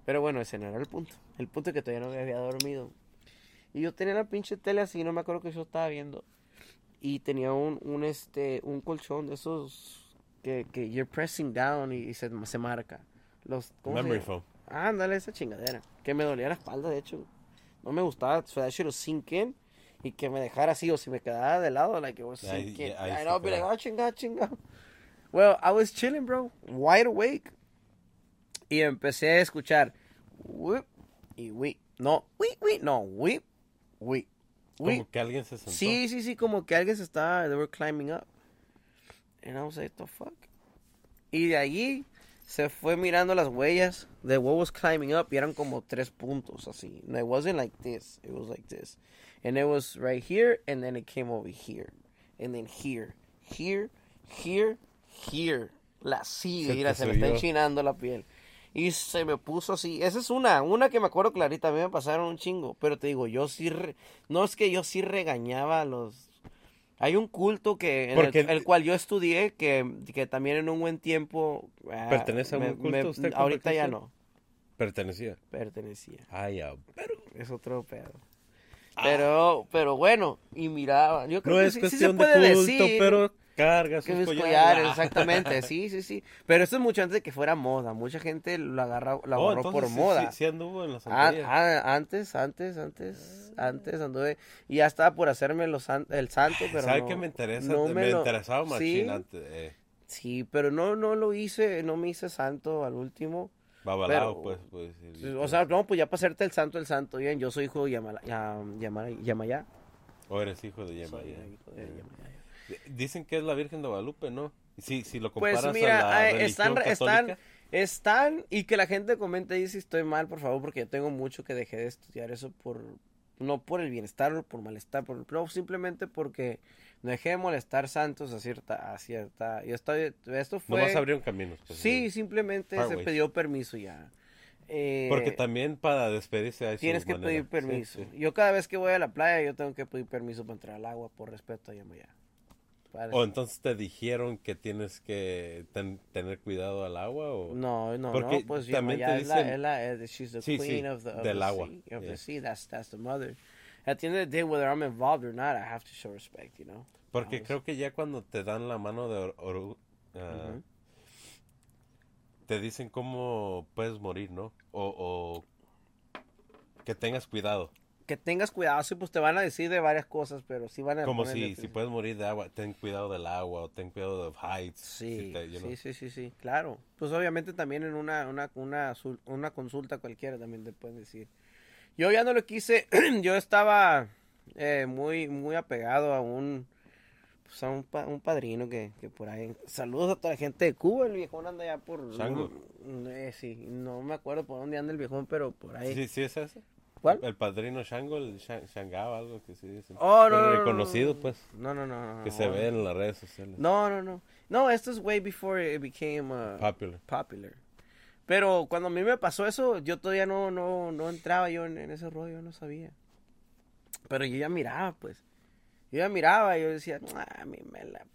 Pero bueno, ese no era el punto. El punto es que todavía no me había dormido. Y yo tenía la pinche tele así, no me acuerdo que yo estaba viendo. Y tenía un, un este, un colchón de esos que, que you're pressing down y, y se, se marca. Los, ¿cómo se Memory foam. Ándale, esa chingadera. Que me dolía la espalda, de hecho. No me gustaba. So that was sink in. Y que me dejara así, o si me quedara de lado, like it was sink in. ahí And I'll be like, oh, chinga, chinga. Well, I was chilling, bro. Wide awake. Y empecé a escuchar. Whip y whip. No, whip, whip. No, whip, whip. Whip. Como que alguien se sentó. Sí, sí, sí, como que alguien se estaba, they were climbing up. And I was like, the fuck? Y de allí se fue mirando las huellas de what was climbing up y eran como tres puntos así. And it wasn't like this, it was like this. And it was right here and then it came over here. And then here, here, here, here. La sigue, Se mira, se me está enchinando la piel. Y se me puso así. Esa es una, una que me acuerdo clarita. A mí me pasaron un chingo. Pero te digo, yo sí. re- No es que yo sí regañaba a los. Hay un culto que en el- Porque- el, cual yo estudié que, que también en un buen tiempo. ah, ¿Pertenece a un me- culto me- usted, Ahorita ya no. Pertenecía. Pertenecía. Ay, ya. Pero Es otro pedo. Pero, pero bueno, y miraba. Yo creo no que es sí, sí se cuestión de puede culto, decir. pero carga sus Que mis collares. collares, Ah. exactamente, sí, sí, sí. Pero esto es mucho antes de que fuera moda. Mucha gente lo agarra, lo Oh, agarró por sí- moda. Sí, sí anduvo en Ah, ah, antes, antes, antes, antes anduve y ya estaba por hacerme los san- el santo, pero ¿Sabe no, qué me interesa? no me, lo- interesaba machín sí, antes. Eh, sí, pero no, no lo hice, no me hice santo al último. Babalao, Pero- pues. pues sí, O sea, no, pues ya para hacerte el santo, el santo, bien, yo soy hijo de Yamayá. O eres hijo de Yamayá. Dicen que es la Virgen de Guadalupe, ¿no? Si, si lo Pues comparas mira, a la religión están, católica, están, están, y que la gente comente ahí si estoy mal, por favor, porque yo tengo mucho que dejé de estudiar eso por, no por el bienestar o por malestar, por, no, simplemente porque dejé de molestar santos a cierta, a cierta, yo estoy, esto fue, nomás abrieron caminos. pues, sí, simplemente se pidió permiso ya. Eh, Porque también para despedirse hay Tienes que manera. pedir Sí, permiso. sí. Yo cada vez que voy a la playa, yo tengo que pedir permiso para entrar al agua por respeto a Yamaya. Para- O entonces te dijeron que tienes que ten- tener cuidado al agua o No, no, Porque no, pues también te es la, dicen- es la, es- she's the Sí, sí, queen of the, of del the agua, sea, of yeah. the sea, that's, that's the mother. At the end of the day, whether I'm involved or not, I have to show respect, you know. porque creo que ya cuando te dan la mano de or- oru- ah, Ujú. te dicen cómo puedes morir, ¿no? O, o que tengas cuidado. Que tengas cuidado, sí, pues te van a decir de varias cosas, pero sí van a Como si, si puedes morir de agua, ten cuidado del agua o ten cuidado de heights. Sí, si te- you know. sí, sí, sí, sí, claro. Pues obviamente también en una, una, una, una consulta cualquiera también te pueden decir. Yo ya no lo quise, yo estaba eh, muy, muy apegado a un, pues a un, pa- un padrino que, que por ahí, saludos a toda la gente de Cuba, el viejón anda ya por... Shango. no, eh, sí, no me acuerdo por dónde anda el viejón, pero por ahí. Sí, sí es ese. ¿Cuál? El padrino Shango, el Shan- Shangao, algo que sí dicen. Oh, no, no, no, no, reconocido, no. pues, No, no, no, no. que se ve en las redes sociales. No, no, no. No, esto es way before it became uh, Popular. popular. Pero cuando a mí me pasó eso, yo todavía no, no, no entraba yo en, en ese rollo, no sabía. Pero yo ya miraba, pues. Yo ya miraba y yo decía, "Ah, a mí me la...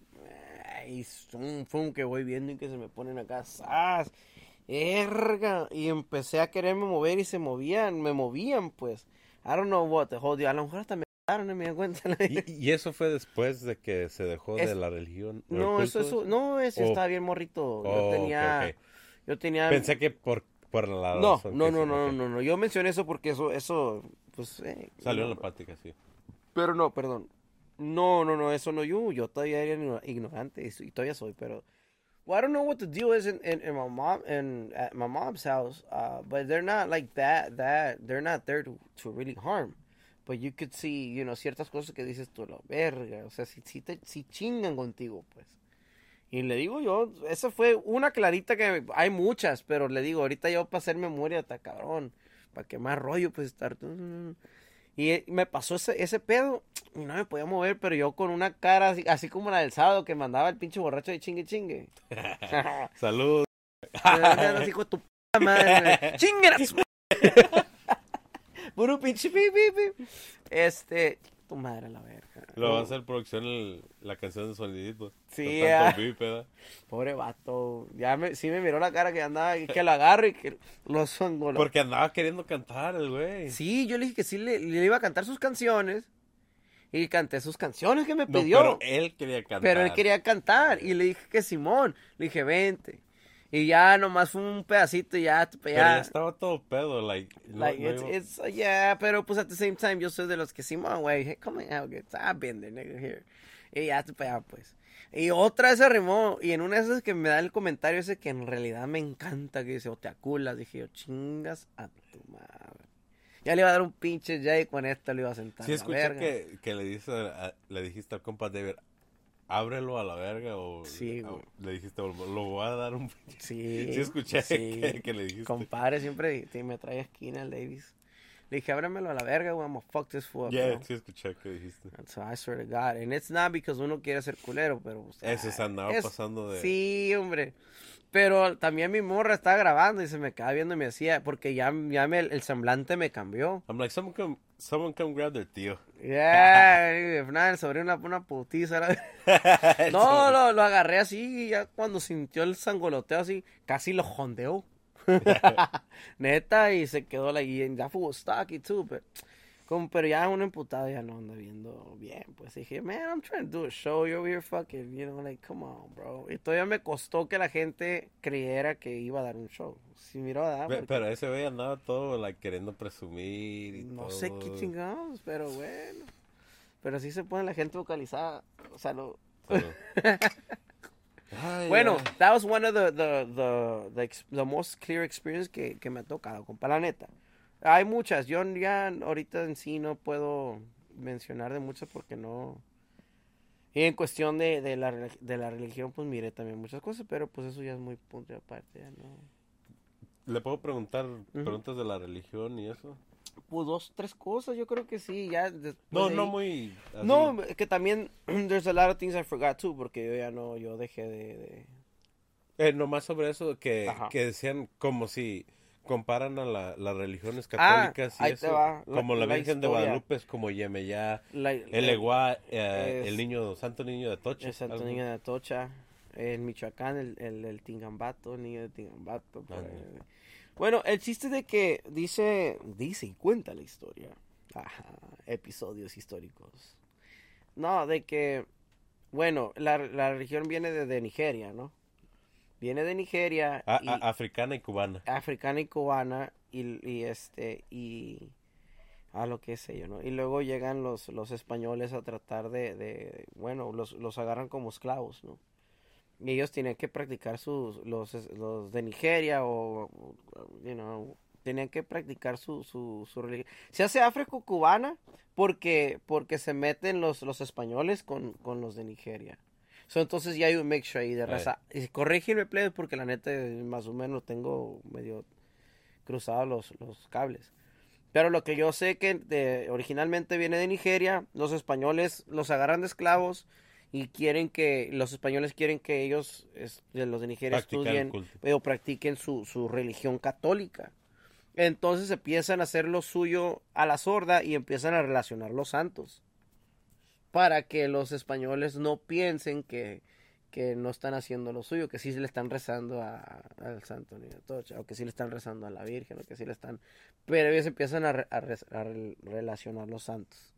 Y fum, fum, que voy viendo y que se me ponen acá, ¡zas! ¡Erga! Y empecé a quererme mover y se movían, me movían, pues. I don't know what the whole. A lo mejor hasta me no me cuenta. ¿Y, y eso fue después de que se dejó Es- de la religión? No, eso, eso, no, eso estaba bien morrito. Yo Oh, ok, tenía, ok. Yo tenía. Pensé que por, por la no, no, no, no, no, no. Yo mencioné eso porque eso, eso, pues. eh, Salió en la plática, sí. Pero no, perdón. No, no, no, eso no. Yo, yo todavía era igno- ignorante y, todavía soy, pero. Well, I don't know what the deal is in, in, in my mom in at my mom's house, uh, but they're not like that. That they're not there to, to really harm. But you could see, you know, ciertas cosas que dices tú, la verga. O sea, si, si te si chingan contigo, pues. Y le digo yo, esa fue una clarita que hay muchas, pero le digo, ahorita yo para hacer memoria está cabrón. Para que más rollo, pues estar. Y eh, me pasó ese, ese pedo y no me podía mover, pero yo con una cara así, así como la del sábado que mandaba el pinche borracho de chingue chingue. Salud. así con tu madre. ¡Chingue Puro pinche pi, pi, pi. Este, tu madre la verga. Lo va a hacer producción el- la canción de Sonidito. Sí. Pobre vato. Ya me, sí me miró la cara que andaba, y que lo agarro y que lo Porque andaba queriendo cantar el güey. Sí, yo le dije que sí le, le iba a cantar sus canciones. Y canté sus canciones que me No, pidió. pero él quería cantar. Pero él quería cantar. Y le dije que Simón. Le dije, vente. Y ya nomás fue un pedacito y ya. Pero ya, ya estaba todo pedo, like... no- like, no it's, iba- it's, uh, yeah, pero pues at the same time yo soy de los que Simón, güey, hey, come good time, I've been there, nigga, here. Y ya allá, pues. Y otra vez se arrimó, y en una de esas que me da el comentario ese que en realidad me encanta, que dice, o te aculas, dije yo, chingas a tu madre. Ya le iba a dar un pinche Jay con esto, le iba a sentar. Sí escuché que, que le, dice, le dijiste al compa David, ábrelo a la verga o... Sí, o- güey. le dijiste, lo voy a dar un... Sí. Sí escuché sí. que- que le dijiste. Compadre, siempre sí, me trae esquina el Davis. Le dije, ábremelo a la verga, güey, I'm gonna fuck this fool Yeah, bro. sí escuché que dijiste. And so I swear to God. And it's not because uno quiere ser culero, pero... pues, Eso se andaba es- pasando de... Sí, hombre. Pero también mi morra estaba grabando y se me quedaba viendo y me decía, porque ya, ya me, el semblante me cambió. I'm like, someone come, someone come grab their tío. Yeah, if not, sobre una, una putiza. No, lo, lo agarré así y ya cuando sintió el sangoloteo así, casi lo jondeó. Neta, y se quedó la y that fool was stocky too, but, como, pero ya uno emputado ya no anda viendo bien. Pues dije, man, I'm trying to do a show, you're over here fucking, you know, like, come on, bro. Y todavía me costó que la gente creyera que iba a dar un show. Si miró a dar, Pe- porque Pero ese güey andaba todo, like, queriendo presumir y no todo. sé qué chingados, pero bueno. Pero sí se pone la gente vocalizada, o sea, lo... Ay, Bueno, that was one of the, the, the, the, ex- the most clear experience que, que me ha tocado, compa, la neta. Hay muchas, yo ya ahorita en sí no puedo mencionar de muchas porque no... Y en cuestión de, de, la, de la religión, pues miré también muchas cosas, pero pues eso ya es muy punto y aparte, ya no... ¿Le puedo preguntar preguntas de la religión y eso? Pues dos, tres cosas, yo creo que sí, ya No, no ahí- muy... así. No, que también, there's a lot of things I forgot too, porque yo ya no, yo dejé de... de- Eh, nomás sobre eso, que, Ajá. que decían como si comparan a la- las religiones Ah, católicas y eso. va, la- como la, la Virgen de. Guadalupe es como Yemeyá, el Eguá, eh, el niño, Santo Niño de Tocha. El Santo algo. Niño de Atocha, en Michoacán, el, el, el Tingambato, el niño de Tingambato. Bueno, el chiste de que dice, dice y cuenta la historia. Ajá, episodios históricos. No, de que, bueno, la, la religión viene de, de Nigeria, ¿no? Viene de Nigeria, A- y- a- africana y cubana. africana y cubana, y, y este, y a lo que sé yo, ¿no? Y luego llegan los, los españoles a tratar de, de bueno, los, los agarran como esclavos, ¿no? Y ellos tenían que practicar sus, los, los de Nigeria o, you know, tenían que practicar su, su, su religión. Se hace afro-cubana porque, porque se meten los, los españoles con, con los de Nigeria. So, entonces ya hay un mixture ahí de raza. Y corrígeme, plebes, porque la neta más o menos tengo medio cruzados los, los cables. Pero lo que yo sé que de- originalmente viene de Nigeria, los españoles los agarran de esclavos y quieren que, los españoles quieren que ellos, es- los de Nigeria, Practicar estudien o practiquen su, su religión católica. Entonces empiezan a hacer lo suyo a la sorda y empiezan a relacionar los santos. Para que los españoles no piensen que, que no están haciendo lo suyo, que sí le están rezando a- al santo niño Tocha, o que sí le están rezando a la Virgen, o que sí le están... Pero ellos empiezan a, a re- a re- relacionar los santos.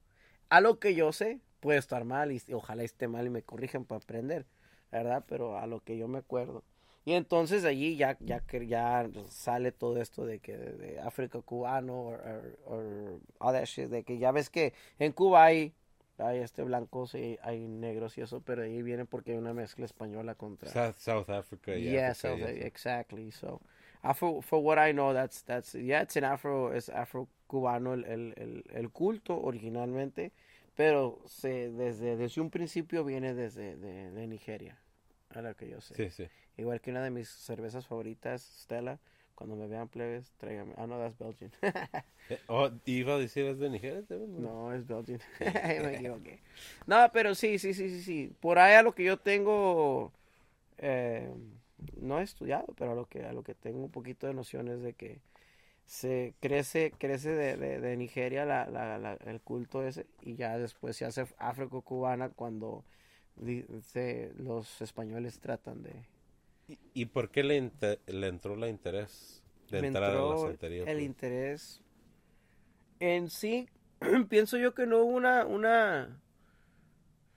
A lo que yo sé, puede estar mal y ojalá esté mal y me corrijan para aprender, ¿verdad? Pero a lo que yo me acuerdo. Y entonces allí ya, ya ya sale todo esto de que de, África cubano o all shit, de que ya ves que en Cuba hay, hay este blancos y hay negros y eso, pero ahí viene porque hay una mezcla española contra South, South Africa yeah, África South, exactly. So, Afro, for what I know, that's that's yeah, it's an Afro, es Afro cubano el, el, el, el culto originalmente, pero se desde desde un principio viene desde de, de Nigeria, a lo que yo sé. Sí, sí. Igual que una de mis cervezas favoritas, Stella. Cuando me vean plebes, tráigame. Ah, no, that's Belgian. Eh, oh, iba a decir es de Nigeria? No, es Belgian. Me equivoqué. No, pero sí, sí, sí, sí, sí. Por ahí a lo que yo tengo, eh, no he estudiado, pero a lo que a lo que tengo un poquito de nociones de que se crece, crece de, de, de Nigeria la, la, la- el culto ese y ya después se hace afro-cubana cuando se- los españoles tratan de... ¿Y, y por qué le, le entró la interés de me entrar a la entró santería? el interés en sí pienso yo que no hubo una, una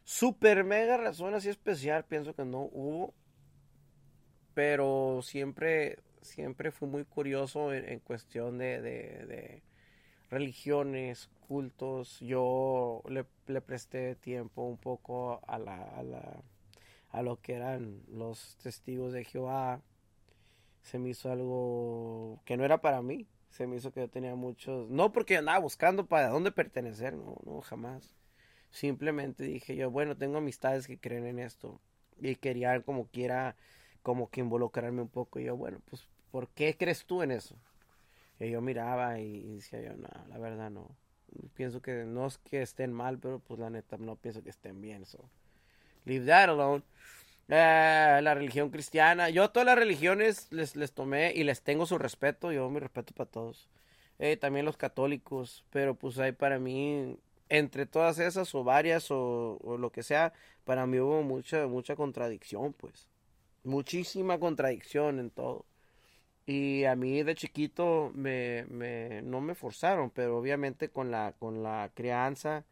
super mega razón así especial, pienso que no hubo, pero siempre, siempre fui muy curioso en, en cuestión de, de, de religiones, cultos, yo le, le presté tiempo un poco a la, a la, a lo que eran los testigos de Jehová, se me hizo algo que no era para mí, se me hizo que yo tenía muchos, no porque andaba buscando para dónde pertenecer, no, no, jamás. Simplemente dije yo, bueno, tengo amistades que creen en esto y querían como quiera, como que involucrarme un poco. Y yo, bueno, pues, ¿por qué crees tú en eso? Y yo miraba y decía yo, no, la verdad no. Pienso que no es que estén mal, pero pues la neta no pienso que estén bien. So, leave that alone. Eh, la religión cristiana. Yo todas las religiones les, les tomé y les tengo su respeto. Yo mi respeto para todos. Eh, también los católicos. Pero pues hay para mí, entre todas esas o varias o, o, lo que sea, para mí hubo mucha, mucha contradicción, pues. Muchísima contradicción en todo. Y a mí de chiquito me, me, no me forzaron, pero obviamente con la, con la crianza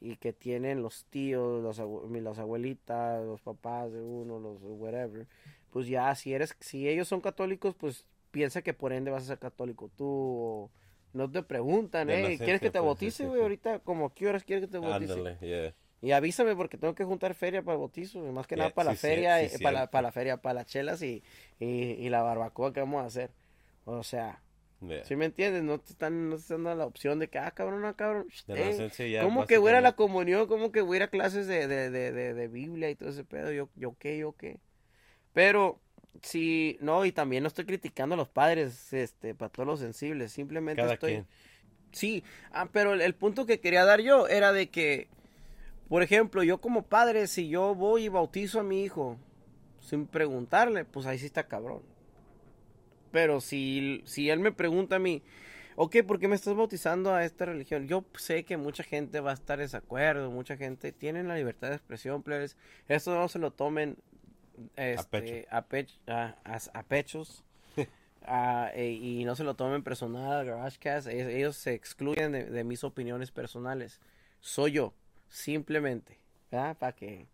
y que tienen los tíos, los, las abuelitas, los papás de uno, los whatever, pues ya si eres, si ellos son católicos, pues piensa que por ende vas a ser católico tú o no te preguntan, eh, ¿quieres que te bautice, güey? Sí, sí, ahorita, como qué horas quieres que te bautice? Ándale, yeah. Y avísame porque tengo que juntar feria para el bautizo, más que yeah, nada para la feria, eh, para, la, para la feria, para las chelas y, y, y, la barbacoa que vamos a hacer. O sea, Yeah. ¿sí me entiendes? No te están, no te están dando la opción de que, ah, cabrón, no, cabrón. Sí, ya, ¿Cómo que voy a ir a la comunión? ¿Cómo que voy a ir a clases de, de, de, de, de Biblia y todo ese pedo? Yo, yo qué, yo qué. Pero, sí, no, y también no estoy criticando a los padres, este, para todos los sensibles, simplemente Cada estoy... quien. Sí, ah, pero el, el punto que quería dar yo era de que, por ejemplo, yo como padre, si yo voy y bautizo a mi hijo sin preguntarle, pues ahí sí está cabrón. Pero si, si él me pregunta a mí, ok, ¿por qué me estás bautizando a esta religión? Yo sé que mucha gente va a estar en desacuerdo, mucha gente tiene la libertad de expresión, plebes. Esto no se lo tomen este, a, pecho. a, pech, a, a, pechos. Uh, e, y no se lo tomen personal al GarageCast. Ellos, ellos se excluyen de, de, mis opiniones personales. Soy yo, simplemente. ¿verdad? Para que.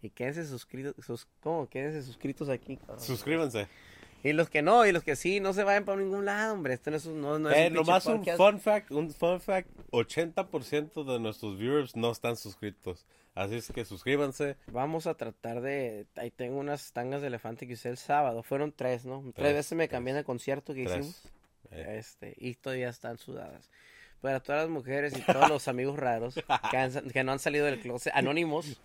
Y quédense suscritos. Sus, ¿Cómo? Quédense suscritos aquí. Cabrón. Suscríbanse. Y los que no, y los que sí, no se vayan para ningún lado, hombre. Esto no es no, no es eh, un nomás un fun fact, un fun fact, 80% de nuestros viewers no están suscritos. Así es que suscríbanse. Vamos a tratar de... Ahí tengo unas tangas de elefante que hice el sábado. Fueron tres, ¿no? Tres, Tres, veces me cambié de concierto que Tres. hicimos. Eh, Este, y todavía están sudadas. Para todas las mujeres y todos los amigos raros que, han- que no han salido del closet, anónimos,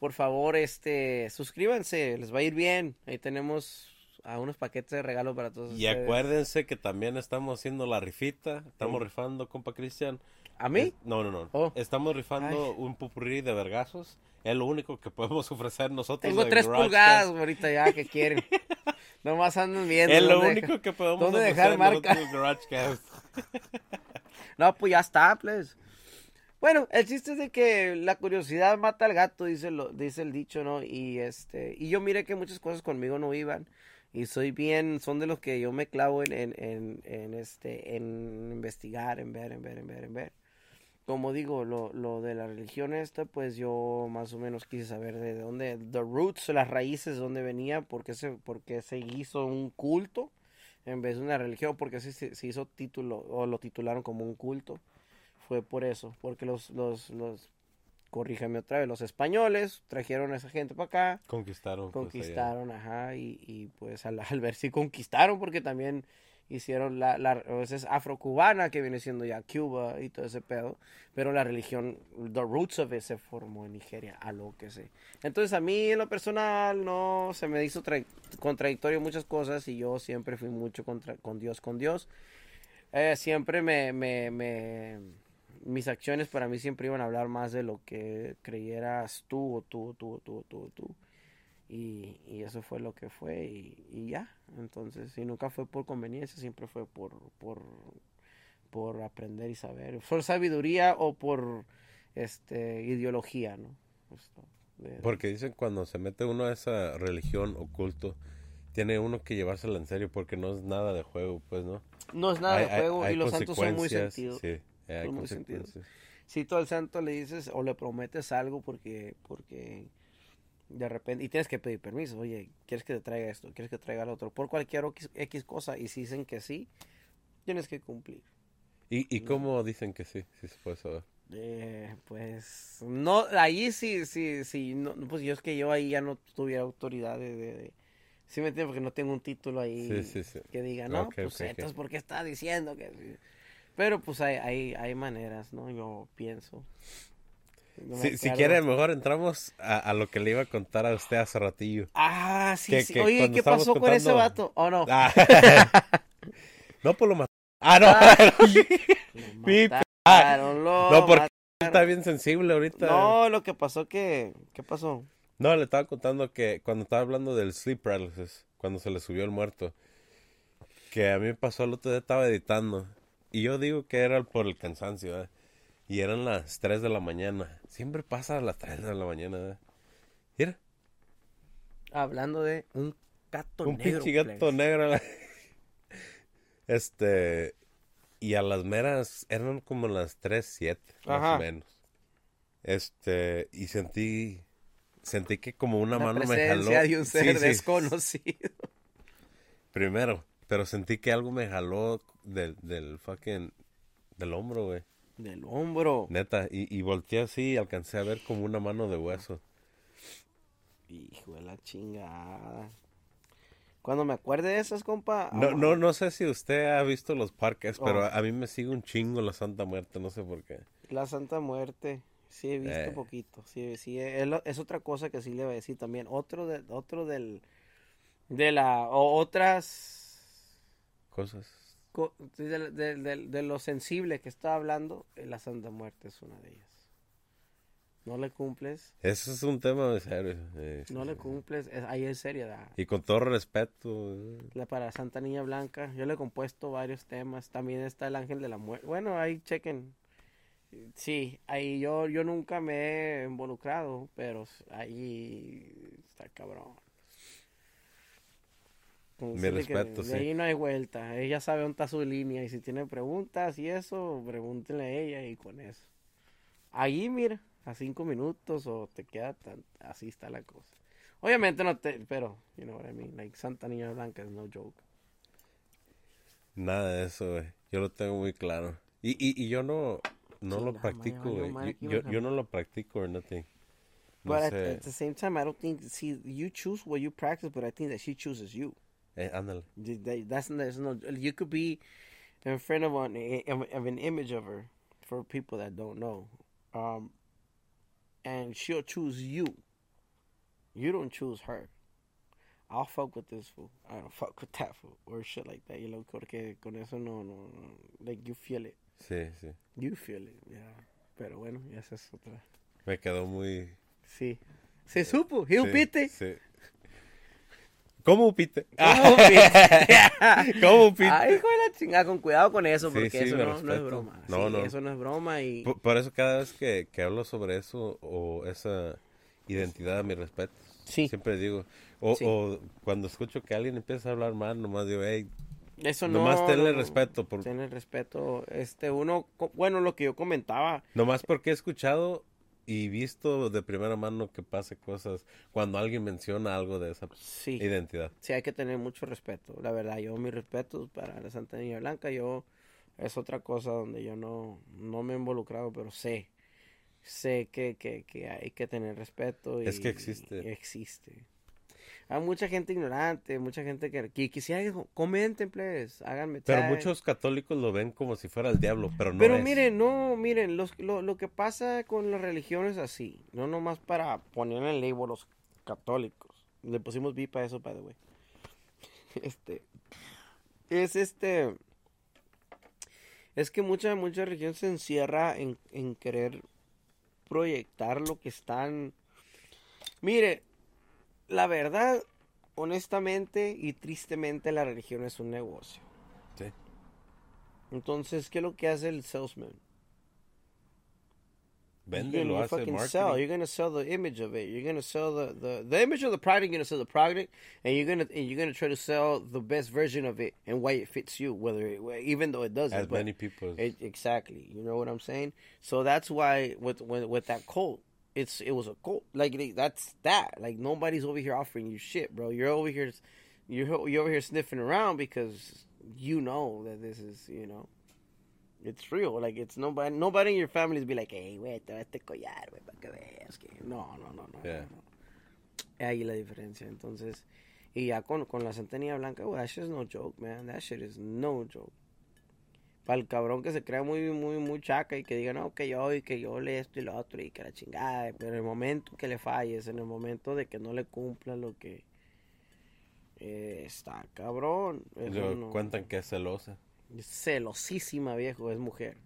por favor, este, suscríbanse, les va a ir bien. Ahí tenemos a unos paquetes de regalo para todos y ustedes. acuérdense que también estamos haciendo la rifita. Estamos Sí. rifando, compa Cristian. ¿A mí? Es- no, no, no. Oh. Estamos rifando Ay. un pupurrí de vergazos. Es lo único que podemos ofrecer nosotros. Tengo tres pulgadas Cast. ahorita ya que quieren. Nomás andan viendo. Es lo único que podemos dónde ofrecer dejar marca. No, pues ya está, pues. Bueno, el chiste es de que la curiosidad mata al gato, dice, lo, dice el dicho, ¿no? Y este, y yo miré que muchas cosas conmigo no iban. Y soy bien, son de los que yo me clavo en, en, en, este, en investigar, en ver, en ver, en ver, en ver. Como digo, lo, lo de la religión esta, pues yo más o menos quise saber de dónde, the roots, las raíces, de dónde venía, por qué se, por se hizo un culto en vez de una religión, porque se se hizo título, o lo titularon como un culto fue por eso, porque los, los, los, corríjame otra vez, los españoles trajeron a esa gente para acá, Conquistaron. pues, conquistaron, ajá, y, y pues al, al ver si conquistaron, porque también hicieron la, la, veces afrocubana, que viene siendo ya Cuba y todo ese pedo, pero la religión, the roots of it se formó en Nigeria, a lo que sé. Entonces a mí en lo personal no se me hizo tra- contradictorio muchas cosas y yo siempre fui mucho contra, con Dios, con Dios. Eh, siempre me, me, me, mis acciones para mí siempre iban a hablar más de lo que creyeras tú o tú, o tú, o tú, o tú, tú. Y, y eso fue lo que fue y, y ya. Entonces, y nunca fue por conveniencia, siempre fue por, por, por aprender y saber. Por sabiduría o por este ideología, ¿no? Esto, de- Porque dicen cuando se mete uno a esa religión o culto, tiene uno que llevársela en serio porque no es nada de juego, pues, ¿no? no es nada Hay- de juego hay y los santos son muy sentidos. Sí, Eh, hay consecuencias. Si tú al santo le dices o le prometes algo porque, porque de repente, y tienes que pedir permiso, oye, ¿quieres que te traiga esto? ¿Quieres que te traiga lo otro? Por cualquier X, cosa, y si dicen que sí, tienes que cumplir. ¿Y, ¿Y cómo dicen que sí? Si se puede saber. Eh, pues, no, ahí sí, sí, sí, no, pues yo es que yo ahí ya no tuviera autoridad de, de, de- ¿sí me entiendes? Porque no tengo un título ahí Sí, sí, sí. que diga, no, Ok, pues entonces, ¿por qué está diciendo que sí? Pero pues hay, hay, hay maneras, ¿no? Yo pienso. No Si, si quiere, mejor entramos a, a lo que le iba a contar a usted hace ratillo. Ah, sí, Que- sí. que Oye, ¿qué pasó con ese vato? ¿O no? Ah. no, pues lo mató. Ah, no. Lo mataron, lo No, porque mataron. está bien sensible ahorita. No, lo que pasó que... ¿Qué pasó? No, le estaba contando que cuando estaba hablando del sleep paralysis, cuando se le subió el muerto, que a mí me pasó el otro día, estaba editando, y yo digo que era por el cansancio, ¿eh? y eran las 3 de la mañana. Siempre pasa a las 3 de la mañana, ¿eh? Mira, Hablando de un gato un negro. pinche gato negro. Este, y a las meras, eran como las 3, 7, más o menos. Este, y sentí, sentí que como una mano me jaló. de un ser sí. desconocido. Primero, pero sentí que algo me jaló del, del fucking, del hombro, güey. Del hombro. Neta, y, y volteé así y alcancé a ver como una mano de hueso. Hijo de la chingada. Cuando me acuerde de esas, compa. No, vamos- no, no sé si usted ha visto los parques, pero Oh. a, a mí me sigue un chingo la Santa Muerte, no sé por qué. La Santa Muerte. Sí, he visto Eh. poquito. Sí, sí, es, es otra cosa que sí le voy a decir también. Otro, de, otro del. De la. O otras. Cosas. De, de- de- de lo sensible que está hablando, eh, la Santa Muerte es una de ellas. No le cumples. Eso es un tema de serio. eh, No le cumples. es- ahí es seriedad. Y con todo respeto. eh, La para Santa Niña Blanca. Yo le he compuesto varios temas. También está el Ángel de la Muerte. Bueno, ahí chequen. Sí, ahí yo, yo nunca me he involucrado, pero ahí está cabrón. Con Mi respeto, de sí. ahí no hay vuelta. Ella sabe dónde está su línea y si tiene preguntas y eso, pregúntenle a ella y con eso. Ahí, mira, a cinco minutos o te queda tan... Así está la cosa. Obviamente no te... Pero, you know what I mean. Like, Santa Niña Blanca es no joke. Nada de eso, güey. Yo lo tengo muy claro. Y, y, y yo no, no lo practico, güey. Yo, ¿qué yo, yo no lo practico or nothing. No But at, at the same time, I don't think... See, you choose what you practice, but I think that she chooses you. Eh, ándale. That's there's no. You could be in front of an of, an image of her for people that don't know, um, and she'll choose you. You don't choose her. I'll fuck with this fool. I don't fuck with that fool or shit like that. You know, porque con eso no, no, no. Like you feel it. Sí, sí. You feel it. Yeah. Pero bueno, esa es otra. Me quedó muy... Sí. Se supo. Sí, upite. Sí. ¿Cómo upite? ¿Cómo upite? ¿Cómo upite? Ay, hijo de la chingada, con cuidado con eso, Sí, porque sí, eso me no, no es broma. No, Sí, no. Eso no es broma y... Por, por eso cada vez que, que hablo sobre eso o esa identidad, mi respeto. Sí. Siempre digo. O, Sí. o cuando escucho que alguien empieza a hablar mal, nomás digo, hey, Eso no... nomás tenle no, respeto. Por, Tenle respeto. Este, uno... Bueno, lo que yo comentaba... Nomás porque he escuchado y visto de primera mano que pase cosas cuando alguien menciona algo de esa Sí. identidad. Sí, hay que tener mucho respeto. La verdad, yo mis respetos para la Santa Niña Blanca. Yo... Es otra cosa donde yo no, no me he involucrado, pero sé. Sé que, que, que hay que tener respeto. Y, Es que existe. y existe. Hay mucha gente ignorante, mucha gente que, que quisiera que comenten, please, háganme Pero muchos católicos lo ven como si fuera el diablo, pero no Pero es. miren, no, miren, los, lo, lo que pasa con las religiones así, no nomás para ponerle el label los católicos. Le pusimos VIP a eso, by the way. Este, es este, es que mucha, mucha religión se encierra en, en querer proyectar lo que están. Mire, la verdad, honestamente y tristemente, la religión es un negocio. Sí. Entonces, ¿qué es lo que hace el salesman? vende, lo hace fucking marketing. sell. You're gonna sell the image of it. You're gonna sell the, the, the image of the product. You're gonna sell the product, and you're gonna and you're gonna try to sell the best version of it and why it fits you, whether it, even though it doesn't. as many people. it, exactly. You know what I'm saying? So that's why with with, with that cult, it's it was a cult. Like that's that. Like nobody's over here offering you shit, bro. You're over here, you're you're over here sniffing around because you know that this is you know. It's real, like it's nobody. Nobody in your family is be like, "Hey, güey, te este collar, güey, para que veas que." No, no, no, no. Yeah. no. Ahí la diferencia. Entonces, y ya con, con la centenilla blanca, güey, that shit is no joke, man. That shit is no joke. Para el cabrón que se crea muy, muy, muy chaca y que diga, no, que yo y que yo le esto y lo otro y que la chingada. Pero en el momento que le falles, en el momento de que no le cumpla lo que eh, está cabrón. Eso no- cuentan que es celosa. celosísima, viejo, es mujer.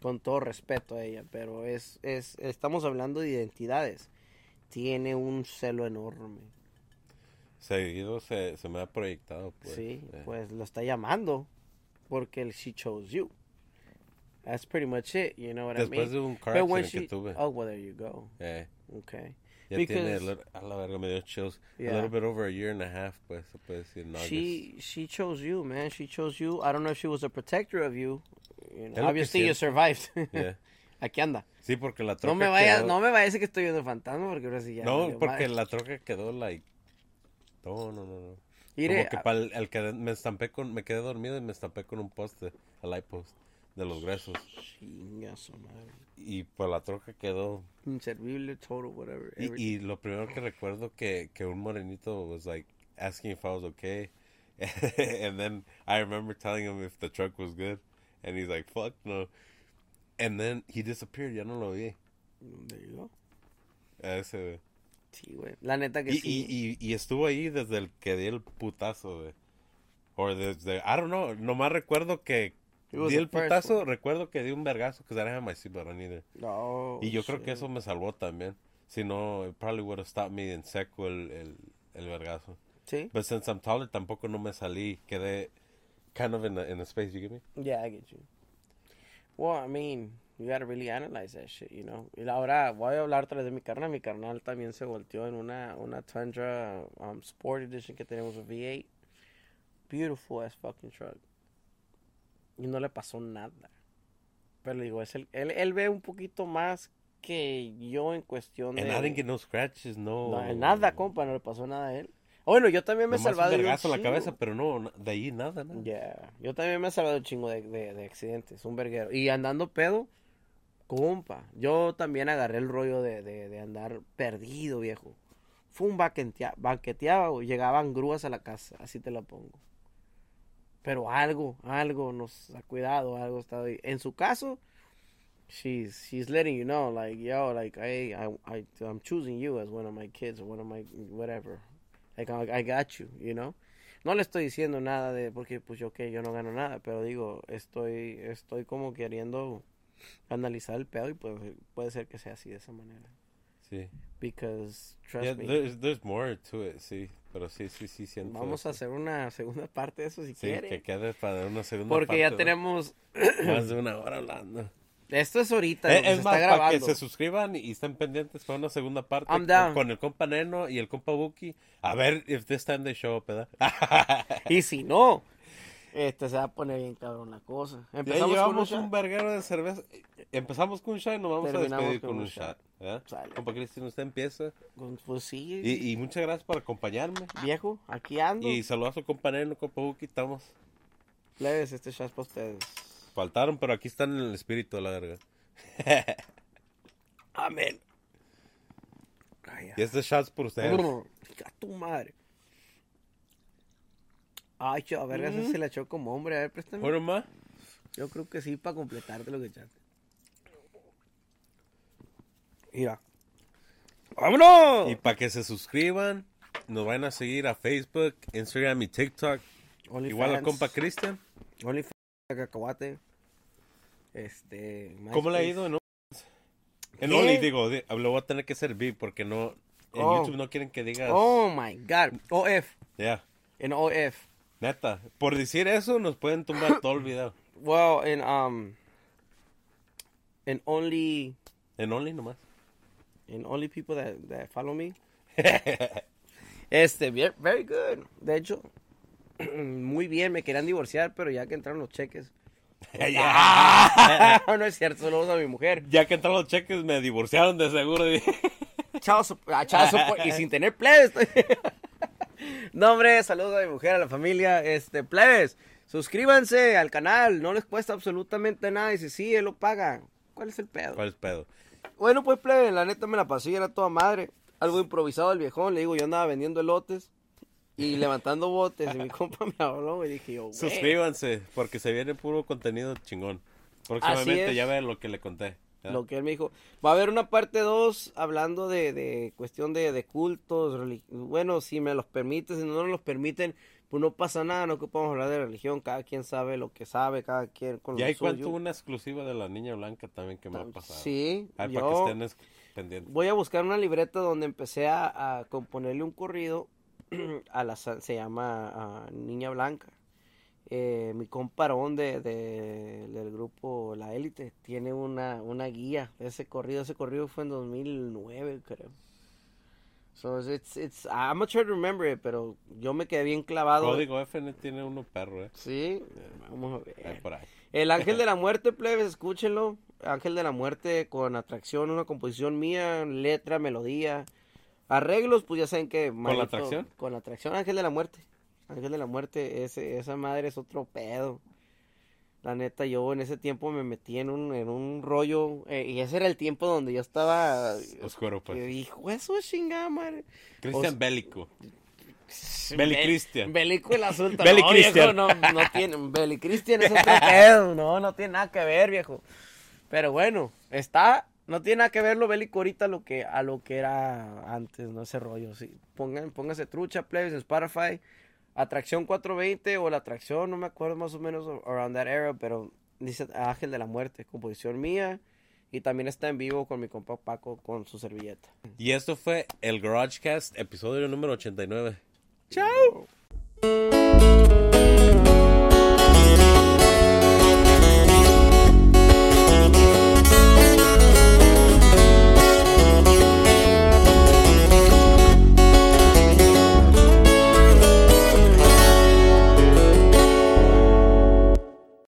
Con todo respeto a ella, pero es, es, estamos hablando de identidades. Tiene un celo enorme. Seguido se, se me ha proyectado. Pues. sí, Eh. pues lo está llamando porque she chose you. That's pretty much it, you know what I Después mean? de un car But when she- tuve. Oh, well, there you go. Eh, Okay. ya Because- tiene, a la verga, me dio chills. Yeah. A little bit over a year and a half, pues, se puede decir. en She she chose you, man. She chose you. I don't know if she was a protector of you. you know. Es lo que Obviously, you survived. Yeah. Aquí anda. Sí, porque la troca No me vayas, quedó- no me vayas a decir que estoy viendo fantasma porque ahora sí ya. No, porque madre. la troca quedó, like... No, no, no, no. Mire, Como que el, el que me estampé con... Me quedé dormido y me estampé con un poste, el light post, de los gruesos. Chinga su madre. Y pues la troca quedó... Inservible, total, whatever. Y, y lo primero que recuerdo que, que un morenito was like asking if I was okay. and then I remember telling him if the truck was good. And he's like, fuck no. And then he disappeared, ya no lo vi. There you go. A ese, Sí, güey. La neta que y, sí. y, y, y estuvo ahí desde el que di el putazo, güey. O desde, I don't know, nomás recuerdo que di el putazo, one. recuerdo que di un vergazo, I didn't have my seatbelt either. No, Y yo creo que shit. eso me salvó también. Si no, it probably would have stopped me en seco el, el, el vergazo. Sí. But since I'm taller, tampoco no me salí. Quedé kind of in a, in a space, you get me? Yeah, I get you. Well, I mean, you gotta really analyze that shit, you know. Y ahora voy a hablar otra vez de mi carnal. Mi carnal también se volteó en una, una Tundra um, Sport Edition que tenemos un V8. Beautiful as fucking truck. Y no le pasó nada. Pero le digo, es el, él, él ve un poquito más que yo en cuestión de... Didn't get no scratches, no. No, nada, compa, no le pasó nada a él. Bueno, yo también me he salvado un de un vergazo en la chingo. cabeza, pero no, de ahí nada, nada. Ya, yo también me he salvado un chingo de, de, de accidentes, un verguero. Y andando pedo, compa, yo también agarré el rollo de, de, de andar perdido, viejo. Fue un banquetea, banqueteaba, llegaban grúas a la casa, así te la pongo. Pero algo, algo nos ha cuidado, algo está ahí. En su caso, she's she's letting you know, like, yo, like, I, I, I'm choosing you as one of my kids or one of my, whatever. Like, I, got you, you know. No le estoy diciendo nada de, porque, pues, yo, que yo no gano nada, pero digo, estoy, estoy como queriendo analizar el pedo y puede, puede ser que sea así de esa manera. Sí. Because, trust Yeah, me, there's, there's more to it, sí. Pero sí, sí, sí siento vamos eso. a hacer una segunda parte de eso si Sí, quiere. que quede para una segunda Porque ya parte, ¿no? tenemos, Más de una hora hablando. esto es ahorita, Eh, es está más, para que se suscriban y estén pendientes para una segunda parte I'm con, down. con el compa Neno y el compa Buki. A ver if this time they show up, ¿verdad? Y si no, este se va a poner bien cabrón la cosa. Ya Empezamos con un llevamos un verguero de cerveza. Empezamos con un shot y nos vamos Terminamos a despedir con con, un shot. Compa Cristian, usted empieza. Pues sí, Y, y muchas gracias por acompañarme. viejo, aquí ando. Y saludos a su compa Neno, compa Buki. Estamos. Leves, este shot es para ustedes. Faltaron, pero aquí están en el espíritu, la verga. Amén. Ay, Y este shot es por ustedes. Brr, tu madre. Ay, a verga, esa se la echó como hombre. A ver, préstame. ¿Uno más? Yo creo que sí, para completarte lo que echaste. Mira. ¡Vámonos! Y para que se suscriban, nos vayan a seguir a Facebook, Instagram y TikTok. Igual al compa Cristian. OnlyFans, cacahuate. Este. ¿Cómo le ha ido en En. Only, digo, di- lo voy a tener que servir porque no... En Oh. YouTube no quieren que digas... Oh my god. OF. Ya, En OF. Neta. Por decir eso, nos pueden tumbar todo el video. Well, en um. En Only. En Only nomás. And only people that, that follow me. Este, very good. De hecho, muy bien. Me querían divorciar, pero ya que entraron los cheques. ya. no es cierto, saludos a mi mujer. ya que entraron los cheques, me divorciaron de seguro. Chao, ah, chao, so- y sin tener plebes. No, hombre, saludos a mi mujer, a la familia. Este, plebes, suscríbanse al canal. No les cuesta absolutamente nada. Y si sí, él lo paga. ¿Cuál es el pedo? ¿Cuál es pedo? Bueno, pues, plebe, la neta me la pasé, era toda madre. Algo improvisado el viejón, le digo, yo andaba vendiendo elotes y levantando botes. Y mi compa me habló y dije yo. Suscríbanse, porque se viene puro contenido chingón. Próximamente ya ven lo que le conté. Lo que él me dijo. Va a haber una parte 2 hablando de, de cuestión de, de cultos. Bueno, si me los permiten, si no nos los permiten, pues no pasa nada, no ocupamos hablar de religión. Cada quien sabe lo que sabe, cada quien con Y suyo. cuento una exclusiva de la niña blanca también que me ha pasado. Sí, yo para que estén es- pendientes. voy a buscar una libreta donde empecé a, a componerle un corrido a la se llama Niña Blanca. Eh, mi comparón de, de- del grupo La Élite tiene una, una guía de ese corrido. Ese corrido fue en 2009, creo. So it's, it's, I'm gonna try to remember it, pero yo me quedé bien clavado. Código FN tiene uno perro, eh. Sí, vamos a ver. Ahí por ahí. El Ángel de la Muerte, plebes, escúchenlo. Ángel de la Muerte con atracción, una composición mía, letra, melodía. Arreglos, pues ya saben que... la atracción? Con la atracción, Ángel de la Muerte. Ángel de la Muerte, ese, esa madre es otro pedo. La neta, yo en ese tiempo me metí en un, en un rollo, eh, y ese era el tiempo donde yo estaba... Oscuro, pues. Yo dijo, eso es chingada, madre. Cristian Os- Bélico. Beli Bel- Cristian. Belico el azul. Beli no, viejo, Cristian. no, no tiene. Beli Cristian es otro pedo. No, no tiene nada que ver, viejo. Pero bueno, está. No tiene nada que ver lo bélico ahorita a lo que, a lo que era antes, ¿no? Ese rollo, sí. Pongan, póngase trucha, plebes, en Spotify. Atracción 420 o la atracción, no me acuerdo más o menos around that era, pero dice Ángel de la Muerte, composición mía. Y también está en vivo con mi compa Paco con su servilleta. Y esto fue el GarageCast, episodio número 89. ¡Chao!